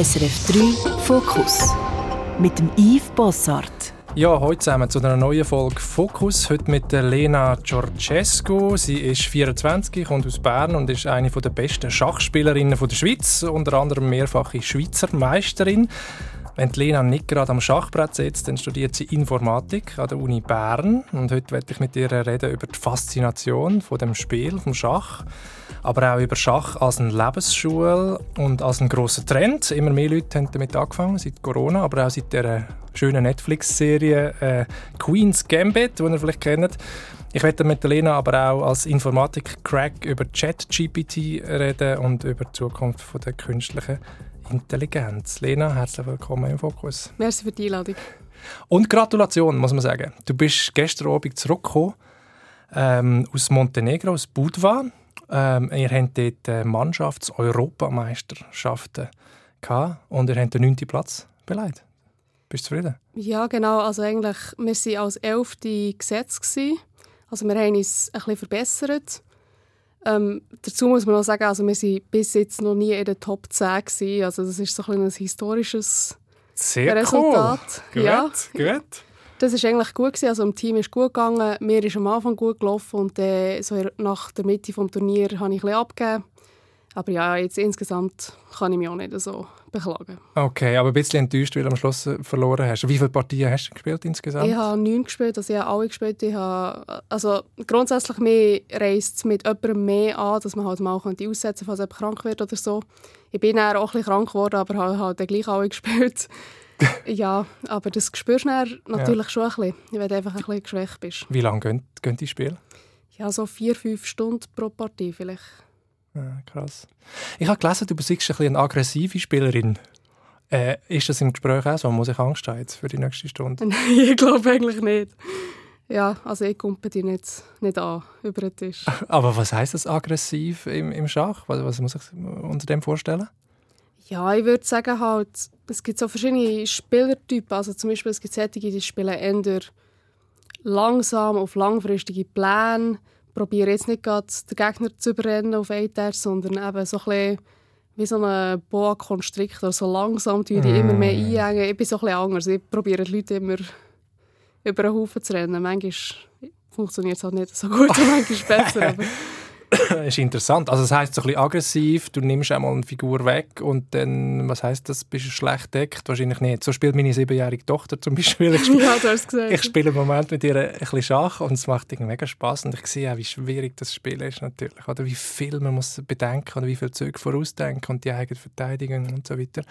SRF 3 Fokus mit dem Yves Bossart. Ja, heute zusammen zu einer neuen Folge Fokus. Heute mit der Lena Giorgescu. Sie ist 24, kommt aus Bern und ist eine der besten Schachspielerinnen der Schweiz, unter anderem mehrfache Schweizer Meisterin. Wenn die Lena nicht gerade am Schachbrett sitzt, dann studiert sie Informatik an der Uni Bern. Und heute werde ich mit ihr reden über die Faszination von dem Spiel, vom Schach, aber auch über Schach als eine Lebensschule und als einen grossen Trend. Immer mehr Leute haben damit angefangen, seit Corona, aber auch seit der schönen Netflix-Serie äh, Queen's Gambit, die ihr vielleicht kennt. Ich werde mit Lena aber auch als Informatik-Crack über ChatGPT reden und über die Zukunft der künstlichen Intelligenz. Lena, herzlich willkommen im Fokus. Merci für die Einladung. Und Gratulation, muss man sagen. Du bist gestern Abend zurückgekommen ähm, aus Montenegro, aus Budva. Ähm, ihr habt dort äh, Mannschafts-Europameisterschaften und ihr habt den 9. Platz beleidigt. Bist du zufrieden? Ja, genau. Also eigentlich, wir waren als Elfte gesetzt. Also wir haben uns ein bisschen verbessert. Ähm, dazu muss man noch sagen, also wir waren bis jetzt noch nie in der Top 10 gewesen. Also das ist so ein, ein historisches Sehr Resultat. Cool. Ja. Gut, gut. Das ist eigentlich gut gewesen. Also im Team ist gut gegangen. Mir ist am Anfang gut gelaufen und äh, so nach der Mitte des Turniers habe ich ein bisschen abgegeben. Aber ja, jetzt insgesamt kann ich mich auch nicht so beklagen. Okay, aber ein bisschen enttäuscht, weil du am Schluss äh, verloren hast. Wie viele Partien hast du gespielt insgesamt? Ich habe neun gespielt, also ich habe alle gespielt. Ich habe, also grundsätzlich mir reist es mit jemandem mehr an, dass man halt mal aussetzen könnte, falls jemand krank wird oder so. Ich bin dann auch ein bisschen krank geworden, aber habe halt gleich alle gespielt. Ja, aber das spürst du natürlich ja. schon ein bisschen, wenn du einfach ein bisschen geschwächt bist. Wie lange gehen, gehen die Spiele? Ja, so vier, fünf Stunden pro Partie vielleicht. Ja, krass. Ich habe gelesen, du bist ein bisschen eine aggressive Spielerin. Äh, ist das im Gespräch auch so? Muss ich Angst haben jetzt für die nächste Stunde? Nein, ich glaube eigentlich nicht. Ja, also ich kumpe die nicht, nicht an über den Tisch. Aber was heißt das aggressiv im, im Schach? Was, was muss ich unter dem vorstellen? Ja, ich würde sagen halt, es gibt so verschiedene Spielertypen. Also zum Beispiel es gibt solche, die spielen eher langsam auf langfristige Pläne probiere jetzt nicht gerade den Gegner zu überrennen auf einen sondern eben so ein bisschen wie so ein Boa Constrictor, so langsam die mm. immer mehr einhängen. Ich bin so ein bisschen anders. Ich probiere die Leute immer über einen Haufen zu rennen. Manchmal funktioniert es halt nicht so gut und manchmal besser. Aber ist interessant. Also das heißt so ein bisschen aggressiv, du nimmst einmal eine Figur weg und dann, was heißt das, bist du schlecht deckt? Wahrscheinlich nicht. So spielt meine siebenjährige Tochter zum Beispiel. Ich spiele, ja. Ich spiele im Moment mit ihr ein bisschen Schach und es macht irgendwie mega Spaß und ich sehe auch, wie schwierig das Spiel ist natürlich. Oder wie viel man muss bedenken oder wie viel Züge vorausdenken und die eigene Verteidigung und so weiter.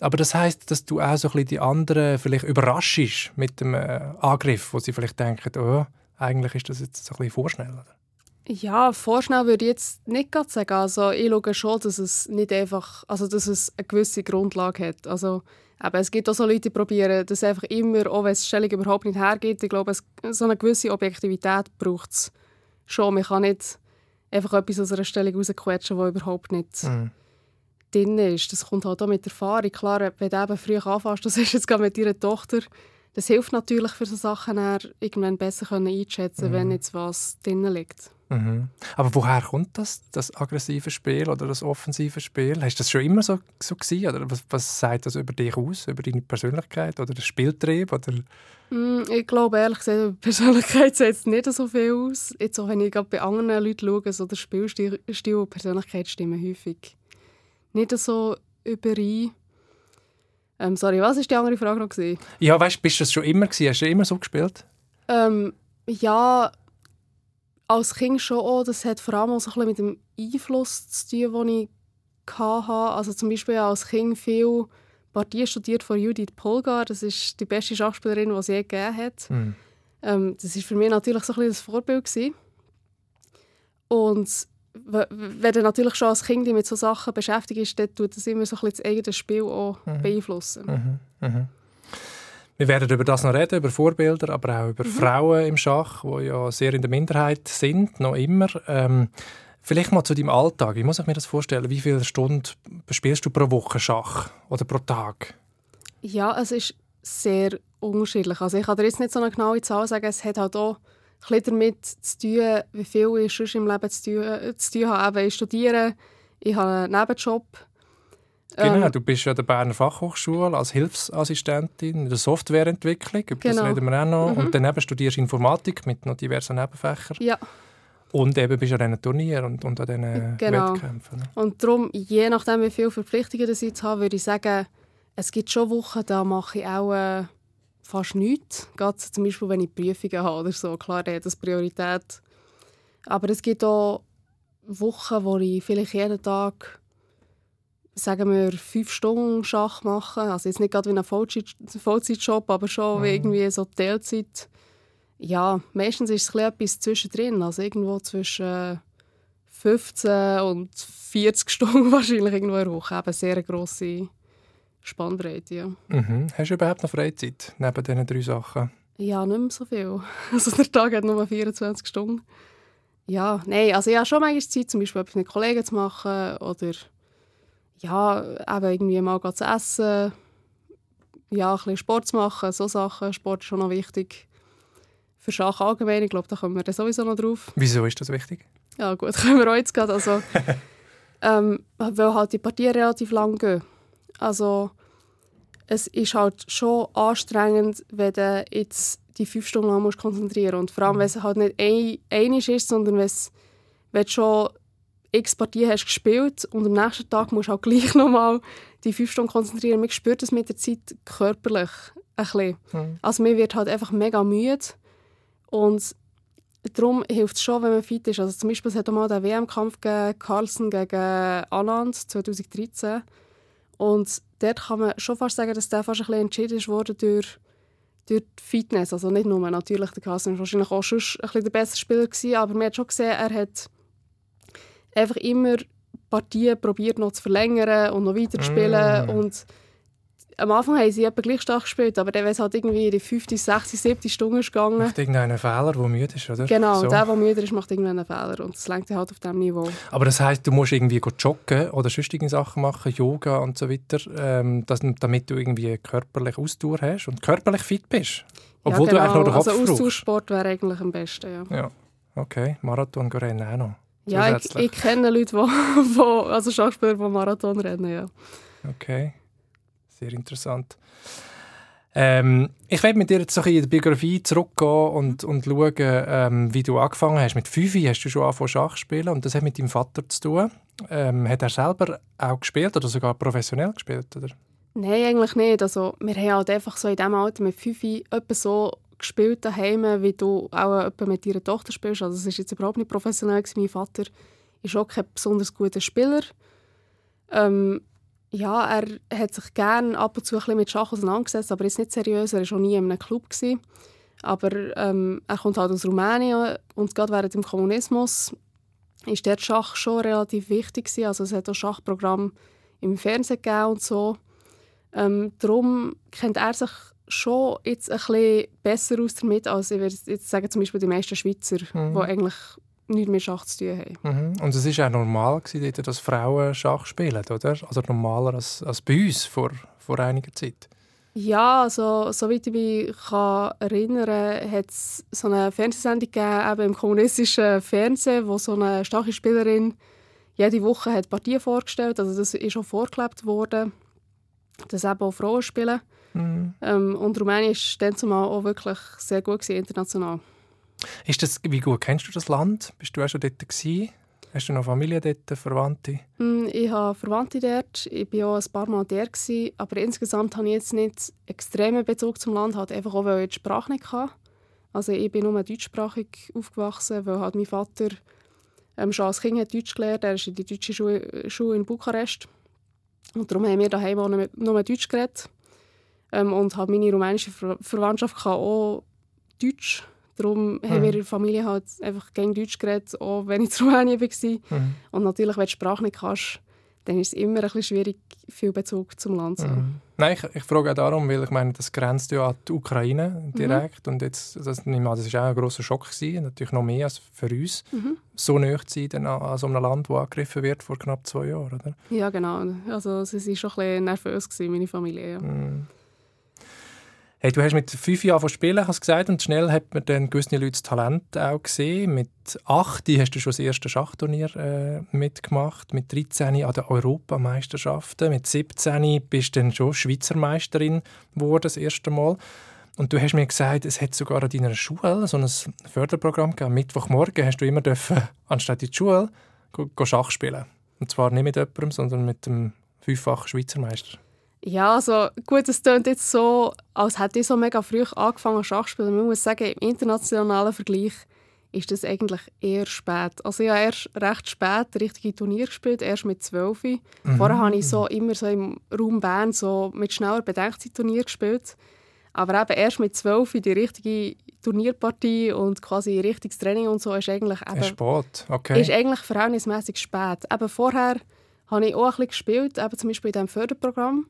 Aber das heißt, dass du auch so ein bisschen die anderen vielleicht überraschst mit dem äh, Angriff, wo sie vielleicht denken, oh, eigentlich ist das jetzt so ein bisschen vorschnell. Oder? Ja, vorschnell würde ich jetzt nicht sagen. Also ich schaue schon, dass es nicht einfach, also dass es eine gewisse Grundlage hat. Also eben, es gibt auch so Leute, die probieren, dass einfach immer, auch wenn es Stellung überhaupt nicht hergeht, ich glaube, es, so eine gewisse Objektivität braucht es schon. Man kann nicht einfach etwas aus einer Stellung rausquetschen, die überhaupt nicht mhm. drin ist. Das kommt halt auch mit Erfahrung. Klar, wenn du eben früh anfängst, das ist jetzt gerade mit deiner Tochter, das hilft natürlich für so Sachen, irgendwann besser einschätzen mhm. wenn jetzt was drin liegt. Mhm. Aber woher kommt das, das aggressive Spiel oder das offensive Spiel? Hast du das schon immer so, so gewesen? Oder was, was sagt das über dich aus, über deine Persönlichkeit oder den Spieltrieb? Oder? Mm, ich glaube ehrlich gesagt, über Persönlichkeit sieht es nicht so viel aus. Jetzt auch wenn ich bei anderen Leuten schaue, so der Spielstil und Persönlichkeit stimmen häufig nicht so überein. Ähm, sorry, was war die andere Frage noch? Gewesen? Ja, weißt, bist du das schon immer gewesen? Hast du immer so gespielt? Ähm, ja, als Kind schon auch. Das hat vor allem auch so ein mit dem Einfluss zu tun, den ich hatte. Also zum Beispiel als Kind viel Partien studiert von Judith Polgar. Das ist die beste Schachspielerin, die es je gegeben hat. Mhm. Ähm, das war für mich natürlich so ein das Vorbild. Gewesen. Und wenn du natürlich schon als Kind mit solchen Sachen beschäftigt bist, dann tut das immer so ein das eigene Spiel auch mhm. beeinflussen. Mhm. Wir werden über das noch reden, über Vorbilder, aber auch über mhm. Frauen im Schach, die ja sehr in der Minderheit sind, noch immer. Ähm, vielleicht mal zu deinem Alltag. Wie muss ich mir das vorstellen? Wie viele Stunden spielst du pro Woche Schach oder pro Tag? Ja, es ist sehr unterschiedlich. Also ich kann dir jetzt nicht so eine genaue Zahl sagen. Es hat halt auch ein damit zu tun, wie viel ich sonst im Leben zu tun, zu tun habe. ich studiere, ich habe einen Nebenjob Genau, ähm, du bist ja an der Berner Fachhochschule als Hilfsassistentin in der Softwareentwicklung, über genau. das reden wir auch noch. Mhm. Und daneben studierst du Informatik mit noch diversen Nebenfächern. Ja. Und eben bist du an diesen Turnieren und, und an diesen genau. Wettkämpfen. Ne? Und darum, je nachdem, wie viele Verpflichtungen ich jetzt habe, würde ich sagen, es gibt schon Wochen, da mache ich auch äh, fast nichts. Gerade zum Beispiel, wenn ich Prüfungen habe oder so. Klar, das ist Priorität. Aber es gibt auch Wochen, wo ich vielleicht jeden Tag sagen wir, fünf Stunden Schach machen. Also jetzt nicht gerade wie ein Vollzeitjob, aber schon mhm. wie irgendwie so Teilzeit. Ja, meistens ist es etwas zwischendrin. Also irgendwo zwischen 15 und 40 Stunden wahrscheinlich irgendwo in der Woche. Eben sehr grosse Spannbreite, ja. Mhm. Hast du überhaupt noch Freizeit neben diesen drei Sachen? Ja, nicht mehr so viel. Also der Tag hat nur 24 Stunden. Ja, nein, also ich habe schon manchmal Zeit, zum Beispiel etwas mit Kollegen zu machen oder ja, eben irgendwie mal zu essen, ja, ein bisschen Sport zu machen, so Sachen. Sport ist schon noch wichtig. Für Schach allgemein, ich glaube, da kommen wir sowieso noch drauf. Wieso ist das wichtig? Ja gut, können wir auch jetzt gerade. Also, ähm, weil halt die Partien relativ lang gehen. Also es ist halt schon anstrengend, wenn du jetzt die fünf Stunden lang musst konzentrieren musst. Und vor allem, wenn es halt nicht ein, einig ist, sondern wenn, du schon x Partien hast gespielt und am nächsten Tag musst du auch gleich nochmal die fünf Stunden konzentrieren. Man spürt das mit der Zeit körperlich ein bisschen. Mhm. Also man wird halt einfach mega müde und darum hilft es schon, wenn man fit ist. Also zum Beispiel es hat auch mal den WM-Kampf gegen Carlsen gegen Anand 2013 und dort kann man schon fast sagen, dass der fast ein bisschen entschieden ist worden durch durch die Fitness. Also nicht nur natürlich, der Carlsen war wahrscheinlich auch schon ein bisschen der beste Spieler gewesen, aber man hat schon gesehen, er hat einfach immer Partien probiert noch zu verlängern und noch weiter zu spielen. Mm. Und am Anfang haben sie etwa gleich stark gespielt, aber dann, wenn es halt irgendwie in die 50, 60, 70 Stunden ist gegangen... Macht irgendeinen Fehler, der müde ist, oder? Genau, so. der, der müde ist, macht irgendeinen Fehler und das lenkt halt auf diesem Niveau. Aber das heisst, du musst irgendwie joggen oder sonstige Sachen machen, Yoga und so weiter, ähm, dass, damit du irgendwie körperlich Ausdauer hast und körperlich fit bist? Obwohl ja, genau. du eigentlich nur den Kopf Also Ausdauersport wäre eigentlich am besten, ja. Ja, okay. Marathon rennen auch noch. Ja, ich, ich, kenne Leute, die, also Schachspieler, die Marathon rennen, ja. Okay, sehr interessant. Ähm, ich werde mit dir jetzt so in die Biografie zurückgehen und, und schauen, ähm, wie du angefangen hast. Mit fünf hast du schon angefangen Schach spielen und das hat mit deinem Vater zu tun. Ähm, hat er selber auch gespielt oder sogar professionell gespielt? Oder? Nein, eigentlich nicht. Also, wir haben halt einfach so in diesem Alter mit fünf etwa so gespielt daheim, wie du auch mit deiner Tochter spielst. Also es ist jetzt überhaupt nicht professionell. Mein Vater ist auch kein besonders guter Spieler. Ähm, ja, er hat sich gerne ab und zu ein bisschen mit Schach auseinandergesetzt, aber ist nicht seriös. Er war schon nie in einem Club. Gewesen. Aber ähm, er kommt halt aus Rumänien und gerade während dem Kommunismus ist der Schach schon relativ wichtig gewesen. Also es hat auch Schachprogramm im Fernsehen gegeben und so. Ähm, darum kennt er sich schon jetzt ein bisschen besser aus damit, als ich würde jetzt sagen, zum Beispiel die meisten Schweizer, mhm. die eigentlich nichts mit Schach zu tun haben. Mhm. Und es war auch normal, gewesen, dass Frauen Schach spielen, oder? Also normaler als, als bei uns vor, vor einiger Zeit. Ja, also soweit ich mich kann erinnern hat es so eine Fernsehsendung gegeben, eben im kommunistischen Fernsehen, wo so eine starke Spielerin jede Woche hat Partien vorgestellt Also das ist schon vorgelebt worden, dass eben auch Frauen spielen. Mhm. Ähm, und Rumänien war dann zumal auch wirklich sehr gut gewesen, international. Ist das, wie gut kennst du das Land? Bist du auch schon dort gewesen? Hast du noch Familie dort, Verwandte? Mm, ich habe Verwandte dort. Ich war auch ein paar Mal dort. Gewesen, aber insgesamt habe ich jetzt nicht extremen Bezug zum Land, halt einfach auch, weil ich die Sprache nicht hatte. Also ich bin nur deutschsprachig aufgewachsen, weil halt mein Vater ähm, schon als Kind hat Deutsch gelernt. Er ist in die deutsche Schule, Schule in Bukarest. Und darum haben wir daheim auch nur Deutsch geredet. Ähm, und halt meine rumänische Ver Verwandtschaft kann auch Deutsch. Darum mhm. haben wir in der Familie halt einfach gegen Deutsch geredet, auch wenn ich in Rumänien war. Mhm. Und natürlich, wenn du die Sprache nicht kannst, dann ist es immer ein bisschen schwierig, viel Bezug zum Land zu haben. Mhm. Nein, ich, ich frage auch darum, weil ich meine, das grenzt ja an die Ukraine direkt. Mhm. Und jetzt, das, das war auch ein grosser Schock, gewesen, natürlich noch mehr als für uns, mhm. so nah zu sein an, an so einem Land, das angegriffen wird vor knapp zwei Jahren. Oder? Ja, genau. Also, sie war schon ein bisschen nervös, gewesen, meine Familie. Ja. Hey, du hast mit fünf Jahren spielen, hast gesagt, und schnell hat man dann gewisse Leute das Talent auch gesehen. Mit acht hast du schon das erste Schachturnier äh, mitgemacht, mit 13 an den Europameisterschaften, mit 17 bist du dann schon Schweizer Meisterin geworden, das erste Mal. Und du hast mir gesagt, es hat sogar an deiner Schule so ein Förderprogramm gegeben. Mittwochmorgen hast du immer dürfen, anstatt in die Schule Schach spielen. Und zwar nicht mit jemandem, sondern mit dem fünffachen Schweizer Meister. Ja, also gut, es klingt jetzt so, als hätte ich so mega früh angefangen Schach zu spielen. Man muss sagen, im internationalen Vergleich ist das eigentlich eher spät. Also ich habe erst recht spät richtige Turnier gespielt, erst mit 12. Mhm. Vorher habe ich so immer so im Raum Bern so mit schneller Bedenkzeit Turnier gespielt. Aber eben erst mit 12 die richtige Turnierpartie und quasi richtiges Training und so ist eigentlich eben, ist spät, okay. Ist eigentlich verhältnismäßig spät. Eben vorher habe ich auch ein bisschen gespielt, eben zum Beispiel in diesem Förderprogramm.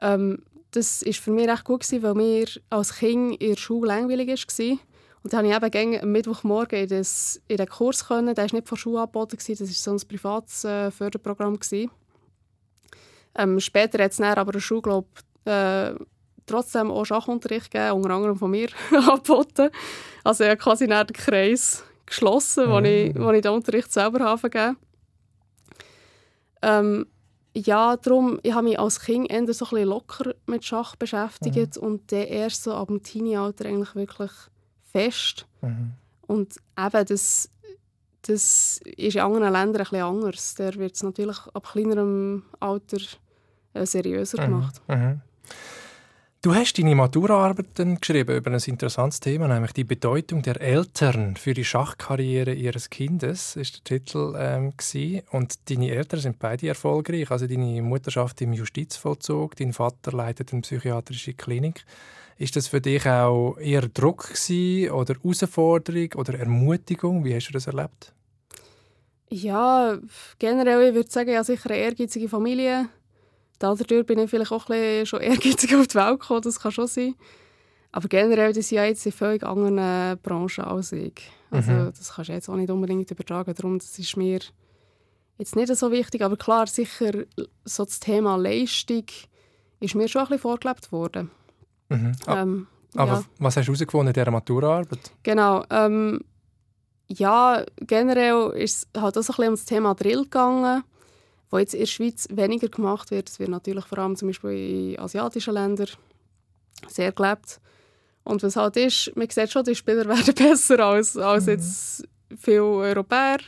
Ähm, das war für mich recht gut, gewesen, weil mir als Kind in der Schule langweilig war. Und dann konnte ich eben am Mittwochmorgen in, das, in den Kurs. Können. Der war nicht von Schule angeboten, das war so ein privates äh, Förderprogramm. Ähm, später hat es aber eine Schule, glaub, äh, trotzdem auch Schachunterricht gegeben, unter anderem von mir angeboten. Also ich habe quasi den Kreis geschlossen, wo, mhm. ich, wo ich den Unterricht selber habe gegeben. Ähm, ja, darum, ich habe mich als Kind eher so ein bisschen locker mit Schach beschäftigt mhm. und dann erst so ab dem Teenie-Alter eigentlich wirklich fest. Mhm. Und eben, das, das ist in anderen Ländern ein bisschen anders. Da wird es natürlich ab kleinerem Alter äh, seriöser mhm. gemacht. Mhm. Du hast deine Maturaarbeit geschrieben über ein interessantes Thema, nämlich die Bedeutung der Eltern für die Schachkarriere ihres Kindes, ist der Titel ähm, Und deine Eltern sind beide erfolgreich. Also deine Mutter schafft im Justizvollzug, dein Vater leitet eine psychiatrische Klinik. Ist das für dich auch eher Druck gewesen, oder Herausforderung oder Ermutigung? Wie hast du das erlebt? Ja, generell ich würde sagen, ja sicher eine ehrgeizige Familie Dadurch bin ich vielleicht auch ein schon ehrgeizig auf die Welt gekommen, das kann schon sein. Aber generell, die sind ja jetzt in völlig anderen Branchen als ich. Also mhm. das kannst du jetzt auch nicht unbedingt übertragen, darum das ist mir jetzt nicht so wichtig. Aber klar, sicher, so das Thema Leistung ist mir schon ein bisschen vorgelebt worden. Mhm. Ähm, aber ja. was hast du herausgefunden in dieser Maturaarbeit? Genau, ähm, ja, generell ist es halt auch so ein bisschen um das Thema Drill gegangen wo jetzt in der Schweiz weniger gemacht wird. Es wird natürlich vor allem zum Beispiel in asiatischen Ländern sehr gelebt. Und was halt ist, man sieht schon, die Spieler werden besser als, als mhm. jetzt viele Europäer.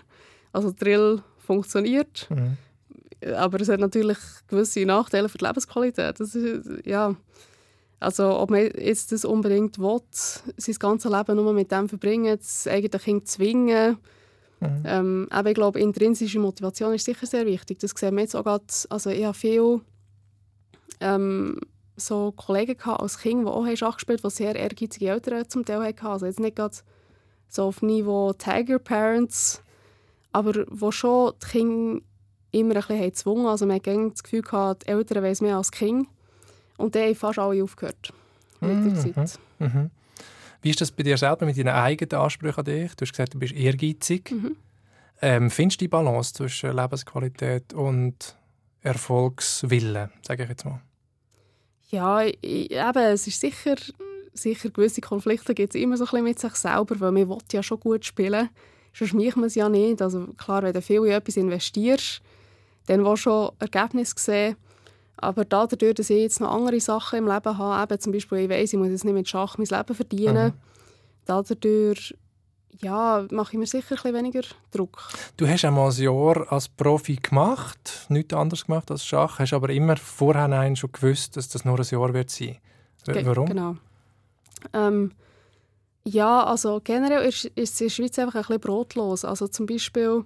Also Drill funktioniert. Mhm. Aber es hat natürlich gewisse Nachteile für die Lebensqualität. Das ist, ja, also ob man jetzt das unbedingt will, sein ganzes Leben nur mit dem verbringen, das eigene Kind zwingen, Mhm. Ähm, aber ich glaube, intrinsische Motivation ist sicher sehr wichtig. Das sehen wir jetzt auch gerade, also ich habe viele ähm, so Kollegen als Kind, die auch Schach gespielt haben, die sehr ehrgeizige Eltern zum Teil hatten. Also jetzt nicht gerade so auf Niveau Tiger Parents, aber wo schon die Kinder immer ein bisschen gezwungen Also man hat das Gefühl gehabt, die Eltern wissen mehr als die Kinder. Und dann haben fast alle aufgehört mit der mhm. Zeit. Mhm. Wie ist das bei dir selber mit deinen eigenen Ansprüchen an dich? Du hast gesagt, du bist ehrgeizig. Mhm. Ähm, findest du die Balance zwischen Lebensqualität und Erfolgswillen, sage ich jetzt mal? Ja, eben, es ist sicher, sicher gewisse Konflikte gibt es immer so ein bisschen mit sich selber, weil man will ja schon gut spielen. Sonst macht man es ja nicht. Also klar, wenn du viel in etwas investierst, dann willst du schon Ergebnisse sehen. Aber dadurch, dass ich jetzt noch andere Sachen im Leben habe, eben zum Beispiel, ich weiss, ich muss jetzt nicht mit Schach mein Leben verdienen, mhm. dadurch ja, mache ich mir sicher ein weniger Druck. Du hast einmal ein Jahr als Profi gemacht, nichts anderes gemacht als Schach, hast aber immer vorher schon gewusst, dass das nur ein Jahr wird sein. Warum? Genau. Ähm, ja, also generell ist, ist es in der Schweiz einfach ein bisschen brotlos. Also zum Beispiel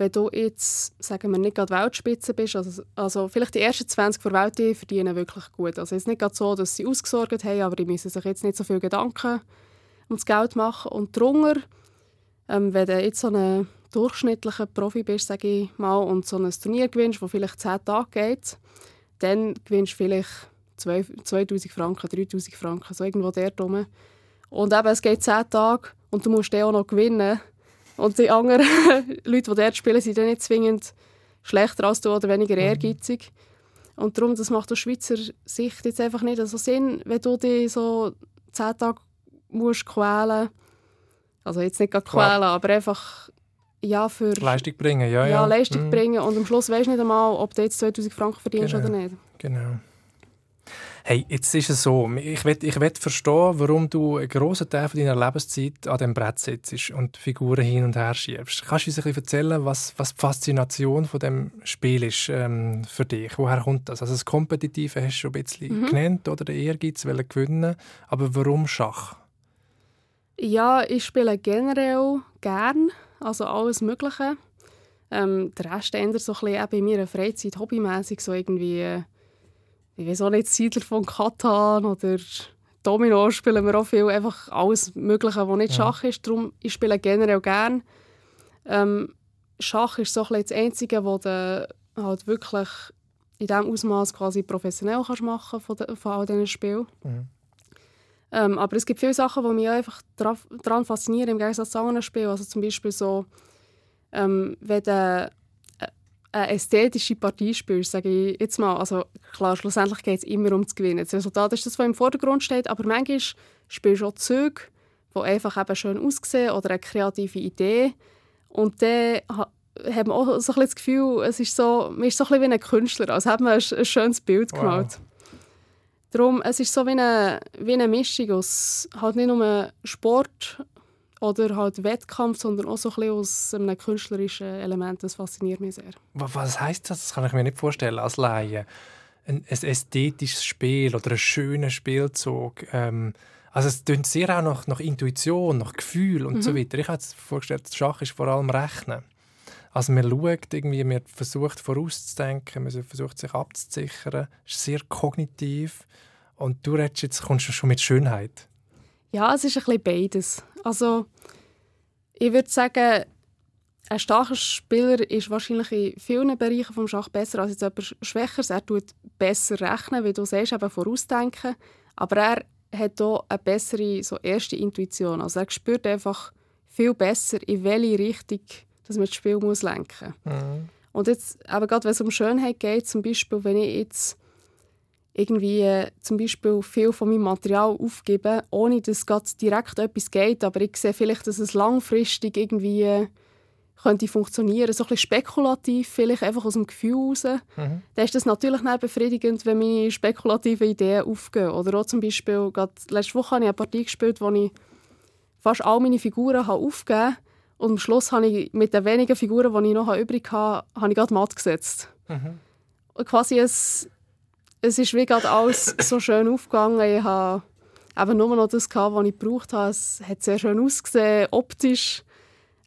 wenn du jetzt, sagen wir, nicht gerade Weltspitze bist, also, also vielleicht die ersten 20 vor Welt, die verdienen wirklich gut. Also es ist nicht gerade so, dass sie ausgesorgt haben, aber die müssen sich jetzt nicht so viel Gedanken ums Geld machen. Und drunter, ähm, wenn du jetzt so ein durchschnittlicher Profi bist, sage ich mal, und so ein Turnier gewinnst, das vielleicht 10 Tage geht, dann gewinnst du vielleicht 2000 Franken, 3000 Franken, so irgendwo dort rum. Und eben, es geht 10 Tage und du musst den auch noch gewinnen und die anderen Leute, die dort spielen, sind dann nicht zwingend schlechter als du oder weniger mhm. ehrgeizig. Und darum, das macht aus Schweizer Sicht jetzt einfach nicht so Sinn, wenn du dich so zehn Tage musst quälen Also jetzt nicht quälen, aber einfach ja, für... Leistung bringen, ja, ja. Ja, Leistung mhm. bringen und am Schluss weisst du nicht einmal, ob du jetzt 2000 Franken verdienst genau. oder nicht. Genau. Hey, jetzt ist es so, ich will, ich will verstehen, warum du einen grossen Teil deiner Lebenszeit an dem Brett sitzt und Figuren hin und her schiebst. Kannst du uns ein bisschen erzählen, was, was die Faszination von dem Spiel ist ähm, für dich? Woher kommt das? Also das Kompetitive hast du schon ein bisschen mhm. genannt, oder der Ehrgeiz, wollen gewinnen. Aber warum Schach? Ja, ich spiele generell gern, also alles Mögliche. Ähm, der Rest ändert so ein bisschen bei mir Freizeit, hobbymäßig so irgendwie äh, ich weiß auch nicht, Siedler von Katan oder Domino spielen wir auch viel, einfach alles Mögliche, was nicht. Schach ist. Darum, ich spiele generell gerne. Ähm, Schach ist so ein das Einzige, was du halt wirklich in diesem Ausmaß quasi professionell kannst machen von, de, von all diesen Spielen. Mhm. Ähm, aber es gibt viele Sachen, die mich einfach daran faszinieren, im Gegensatz zu anderen Spielen. Also zum Beispiel so, ähm, wenn du eine ästhetische Partie spielst, sage ich jetzt mal, also klar, schlussendlich geht es immer um zu gewinnen. Das Resultat ist das, was im Vordergrund steht, aber manchmal spielst du auch Züge, die einfach eben schön aussehen oder eine kreative Idee und dann hat man auch so ein bisschen das Gefühl, es ist so, man ist so ein bisschen wie ein Künstler, als hätte man ein, ein schönes Bild gemalt. Wow. Darum, es ist so wie eine, wie eine Mischung aus halt nicht nur Sport oder halt Wettkampf, sondern auch so ein bisschen aus einem künstlerischen Element. Das fasziniert mich sehr. Was heißt das? Das kann ich mir nicht vorstellen als Laie. Ein, ein ästhetisches Spiel oder ein schöner Spielzug. Ähm, also es klingt sehr auch nach, nach Intuition, nach Gefühl und mhm. so weiter. Ich habe mir vorgestellt, Schach ist vor allem Rechnen. Also man schaut irgendwie, man versucht vorauszudenken, man versucht sich abzusichern. Es ist sehr kognitiv. Und du redest jetzt, kommst du schon mit Schönheit. Ja, es ist ein bisschen beides. Also, ich würde sagen, ein starker Spieler ist wahrscheinlich in vielen Bereichen des Schach besser als jetzt jemand Schwächeres. Er tut besser rechnen, wie du sagst, eben vorausdenken. Aber er hat hier eine bessere so erste Intuition. Also er spürt einfach viel besser, in welche Richtung dass man das Spiel muss lenken muss. Mhm. Und jetzt, eben gerade wenn es um Schönheit geht, zum Beispiel, wenn ich jetzt irgendwie äh, zum Beispiel viel von meinem Material aufgeben, ohne dass es direkt etwas geht, aber ich sehe vielleicht, dass es langfristig irgendwie äh, könnte funktionieren, so ein bisschen spekulativ, vielleicht einfach aus dem Gefühl heraus. Mhm. Dann ist das natürlich nicht befriedigend, wenn meine spekulativen Ideen aufgehen. Oder auch zum Beispiel, gerade letzte Woche habe ich eine Partie gespielt, wo ich fast all meine Figuren habe aufgegeben habe und am Schluss habe ich mit den wenigen Figuren, die ich noch übrig habe, habe ich gerade matt gesetzt. Mhm. Und quasi ein es ist wie gerade alles so schön aufgegangen. Ich habe eben nur noch das gehabt, was ich gebraucht habe. Es hat sehr schön ausgesehen, optisch.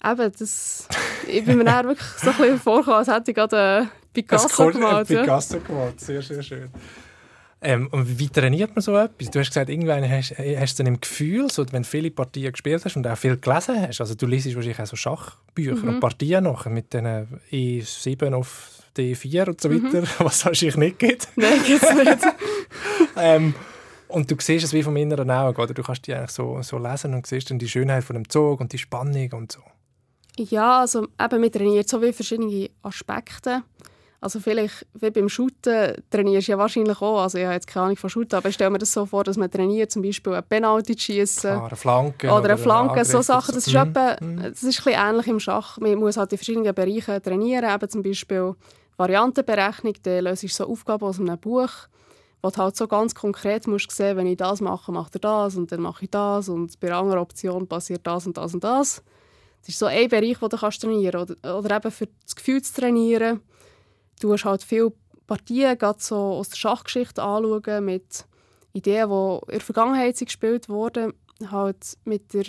Eben, das, ich bin mir dann wirklich so ein bisschen vorgekommen, als hätte ich gerade Picasso gemalt. Ja. Picasso gemalt, sehr, sehr schön. Ähm, und wie trainiert man so etwas? Du hast gesagt, irgendwann hast, hast du es dann im Gefühl, so, wenn du viele Partien gespielt hast und auch viel gelesen hast, also du liest wahrscheinlich auch so Schachbücher mhm. und Partien noch mit den E7 auf D4 und so mhm. weiter, mhm. was es wahrscheinlich nicht gibt. Nein, gibt es nicht. ähm, und du siehst es wie vom inneren Auge, oder? Du kannst die eigentlich so, so lesen und siehst dann die Schönheit von dem Zug und die Spannung und so. Ja, also eben, man trainiert so wie verschiedene Aspekte. Also vielleicht, wie beim Shooten, trainierst du ja wahrscheinlich auch, also ich habe jetzt keine Ahnung von Shooten, aber ich stelle mir das so vor, dass man trainiert, zum Beispiel ein Penalty schießen. eine Flanke. Oder, eine Flanke, so Sachen. Das ist, mm, etwa, mm. das ist ein bisschen ähnlich im Schach. Man muss halt in verschiedenen Bereichen trainieren, eben zum Beispiel Variantenberechnung, dann ich so Aufgaben aus einem Buch, wo du halt so ganz konkret musst sehen, wenn ich das mache, macht er das und dann mache ich das und bei einer Option passiert das und das und das. Das ist so ein Bereich, wo du kannst trainieren. Oder, oder eben für das Gefühl zu trainieren. Du hast halt viele Partien gerade so aus der Schachgeschichte anschauen mit Ideen, die in der Vergangenheit gespielt wurden, halt mit der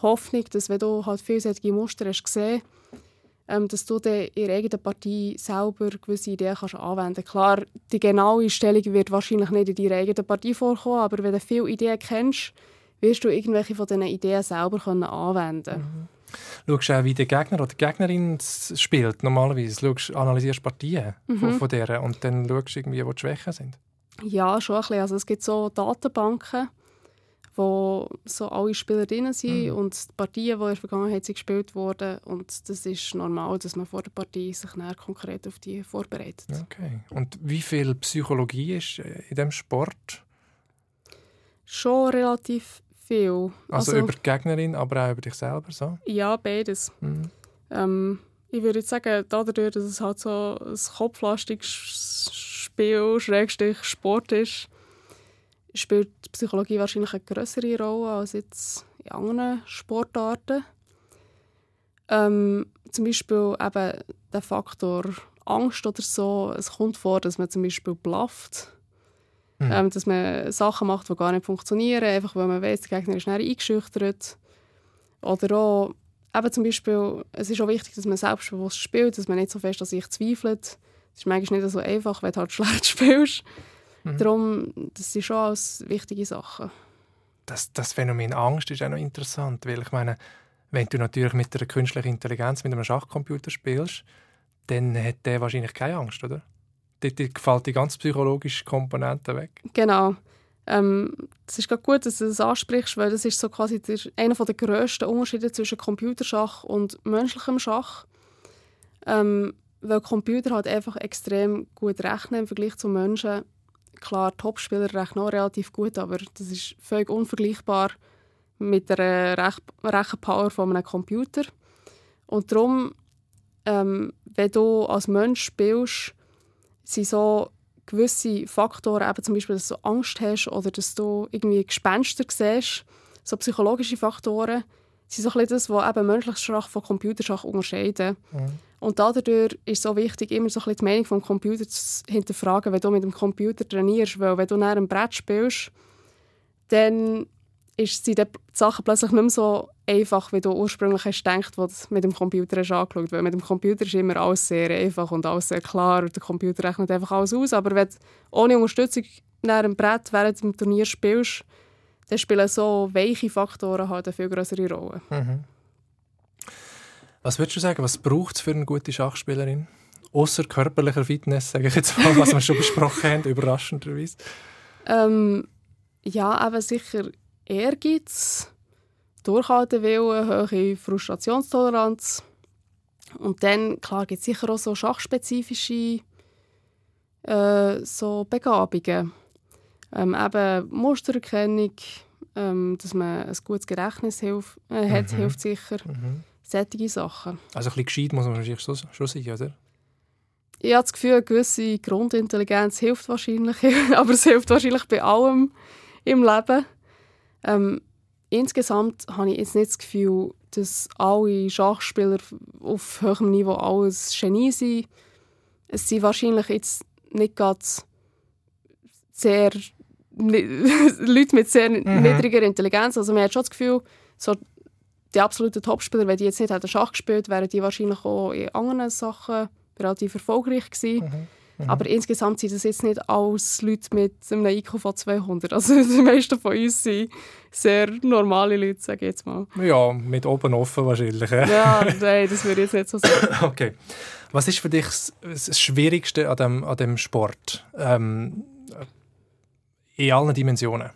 Hoffnung, dass wenn du halt vielseitige Muster hast gesehen ähm, dass du dann in der eigenen Partei selber gewisse Ideen kannst anwenden kannst. Klar, die genaue Stellung wird wahrscheinlich nicht in deiner eigenen Partei vorkommen, aber wenn du viele Ideen kennst, wirst du irgendwelche von diesen Ideen selber können anwenden können. Mhm. Schaust du auch, wie der Gegner oder die Gegnerin spielt, normalerweise? Schaust, analysierst Partien mhm. von, von der und dann schaust du irgendwie, wo die Schwächen sind? Ja, schon ein bisschen. Also es gibt so Datenbanken, wo so alle Spieler drin sind Mhm. und die Partien, die in der Vergangenheit sind gespielt wurden. Und das ist normal, dass man vor der Partie sich dann konkret auf die vorbereitet. Okay. Und wie viel Psychologie ist äh, in dem Sport? Schon relativ viel. Also, über die Gegnerin, aber auch über dich selber so? Ja, beides. Mhm. Ähm, ich würde jetzt sagen, dadurch, dass es halt so ein kopflastiges Spiel, Schrägstrich Sport ist, spielt die Psychologie wahrscheinlich eine größere Rolle als jetzt in anderen Sportarten. Ähm, zum Beispiel eben der Faktor Angst oder so. Es kommt vor, dass man zum Beispiel blufft. Mhm. Ähm, dass man Sachen macht, die gar nicht funktionieren, einfach weil man weiß, der Gegner ist schnell eingeschüchtert. Oder auch, eben zum Beispiel, es ist auch wichtig, dass man selbstbewusst spielt, dass man nicht so fest an sich zweifelt. Das ist manchmal nicht so einfach, wenn du halt schlecht spielst. Mhm. Darum, das sind schon alles wichtige Sachen. Das, das Phänomen Angst ist auch noch interessant, weil ich meine, wenn du natürlich mit einer künstlichen Intelligenz, mit einem Schachcomputer spielst, dann hat der wahrscheinlich keine Angst, oder? Dort dort fällt die ganze psychologische Komponente weg. Genau. Ähm, es ist gerade gut, dass du das ansprichst, weil das ist so quasi der, einer der grössten Unterschiede zwischen Computerschach und menschlichem Schach. Ähm, weil Computer halt einfach extrem gut rechnen im Vergleich zu Menschen. Klar, Topspieler rechnen auch relativ gut, aber das ist völlig unvergleichbar mit der Rech Rechenpower von einem Computer. Und darum, ähm, wenn du als Mensch spielst, sind so gewisse Faktoren, eben zum Beispiel, dass du Angst hast oder dass du irgendwie Gespenster siehst, so psychologische Faktoren, sind so ein bisschen das, was eben menschliches Schach von Computerschach unterscheiden. Mhm. Und dadurch ist es auch wichtig, immer so ein bisschen die Meinung vom Computer zu hinterfragen, wenn du mit dem Computer trainierst. Weil wenn du nach einem Brett spielst, dann ist, die Sachen plötzlich nicht mehr so einfach, wie du ursprünglich hast gedacht, als du mit dem Computer hast angeschaut Weil mit dem Computer ist immer alles sehr einfach und alles sehr klar und der Computer rechnet einfach alles aus. Aber wenn du ohne Unterstützung nach einem Brett während dem Turnier spielst, dann spielen so weiche Faktoren halt eine viel größere Rolle. Mhm. Was würdest du sagen, was braucht es für eine gute Schachspielerin? Außer körperlicher Fitness, sage ich jetzt mal, was wir schon besprochen haben, überraschenderweise. Ähm, ja, eben sicher Ehrgeiz, Durchhaltewillen, hohe Frustrationstoleranz. Und dann, klar, gibt es sicher auch so schachspezifische äh, so Begabungen. Ähm, eben Mustererkennung, ähm, dass man ein gutes Gedächtnis hilf, äh, hat, Mhm. hilft sicher. Mhm. Solche Sachen. Also ein bisschen gescheit muss man wahrscheinlich so, schon sein, oder? Ich habe das Gefühl, eine gewisse Grundintelligenz hilft wahrscheinlich, aber es hilft wahrscheinlich bei allem im Leben. Ähm, insgesamt habe ich jetzt nicht das Gefühl, dass alle Schachspieler auf höherem Niveau alles Genie sind. Es sind wahrscheinlich jetzt nicht gerade sehr Leute mit sehr niedriger Intelligenz. Also man hat schon das Gefühl, so die absoluten Topspieler, wenn die jetzt nicht hätten Schach gespielt, wären die wahrscheinlich auch in anderen Sachen relativ erfolgreich gewesen. Mhm. Aber insgesamt sind das jetzt nicht alles Leute mit einem IQ von 200. Also die meisten von uns sind sehr normale Leute, sage ich jetzt mal. Ja, mit oben offen wahrscheinlich. äh. Ja, nein, das würde ich jetzt nicht so sagen. Okay. Was ist für dich das- das Schwierigste an dem, an dem Sport? Ähm, in allen Dimensionen.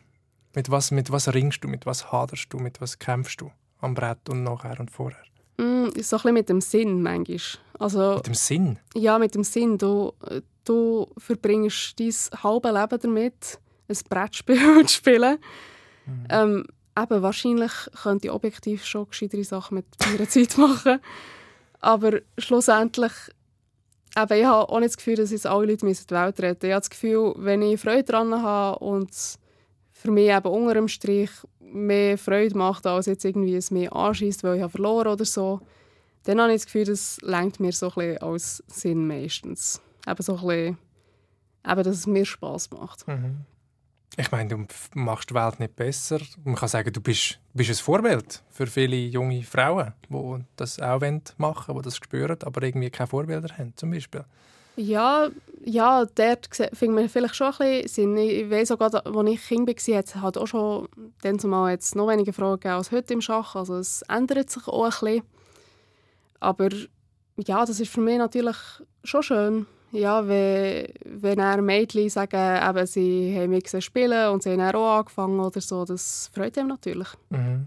Mit was, mit was ringst du, mit was haderst du, mit was kämpfst du am Brett und nachher und vorher? Mm, so ein bisschen mit dem Sinn manchmal. Also, Mit dem Sinn. ja, mit dem Sinn. Du, du verbringst dein halbes Leben damit, ein Brettspiel zu spielen. Ähm, eben, wahrscheinlich könnte ich objektiv schon gescheitere Sachen mit meiner Zeit machen. Aber schlussendlich, eben, ich habe auch nicht das Gefühl, dass jetzt alle Leute müssen die Welt retten Ich habe das Gefühl, wenn ich Freude daran habe und für mich eben unter dem Strich mehr Freude macht, als jetzt irgendwie es mehr anschießt, weil ich habe verloren oder so, dann habe ich das Gefühl, das lenkt mir so ein als Sinn meistens. Eben so ein bisschen, eben, dass es mir Spass macht. Mhm. Ich meine, du machst die Welt nicht besser. Man kann sagen, du bist, bist ein Vorbild für viele junge Frauen, die das auch wollen machen die das spüren, aber irgendwie keine Vorbilder haben, zum Beispiel. Ja, ja dort findet man vielleicht schon ein bisschen Sinn. Ich, weiss auch als ich Kind war, hat es halt auch schon dann zumal jetzt noch weniger gegeben als heute im Schach. Also es ändert sich auch ein bisschen. Aber ja, das ist für mich natürlich schon schön. ja, wenn, wenn er Mädchen sagen, eben, sie haben mich spielen und sie haben auch angefangen oder so, das freut ihm natürlich. Mhm.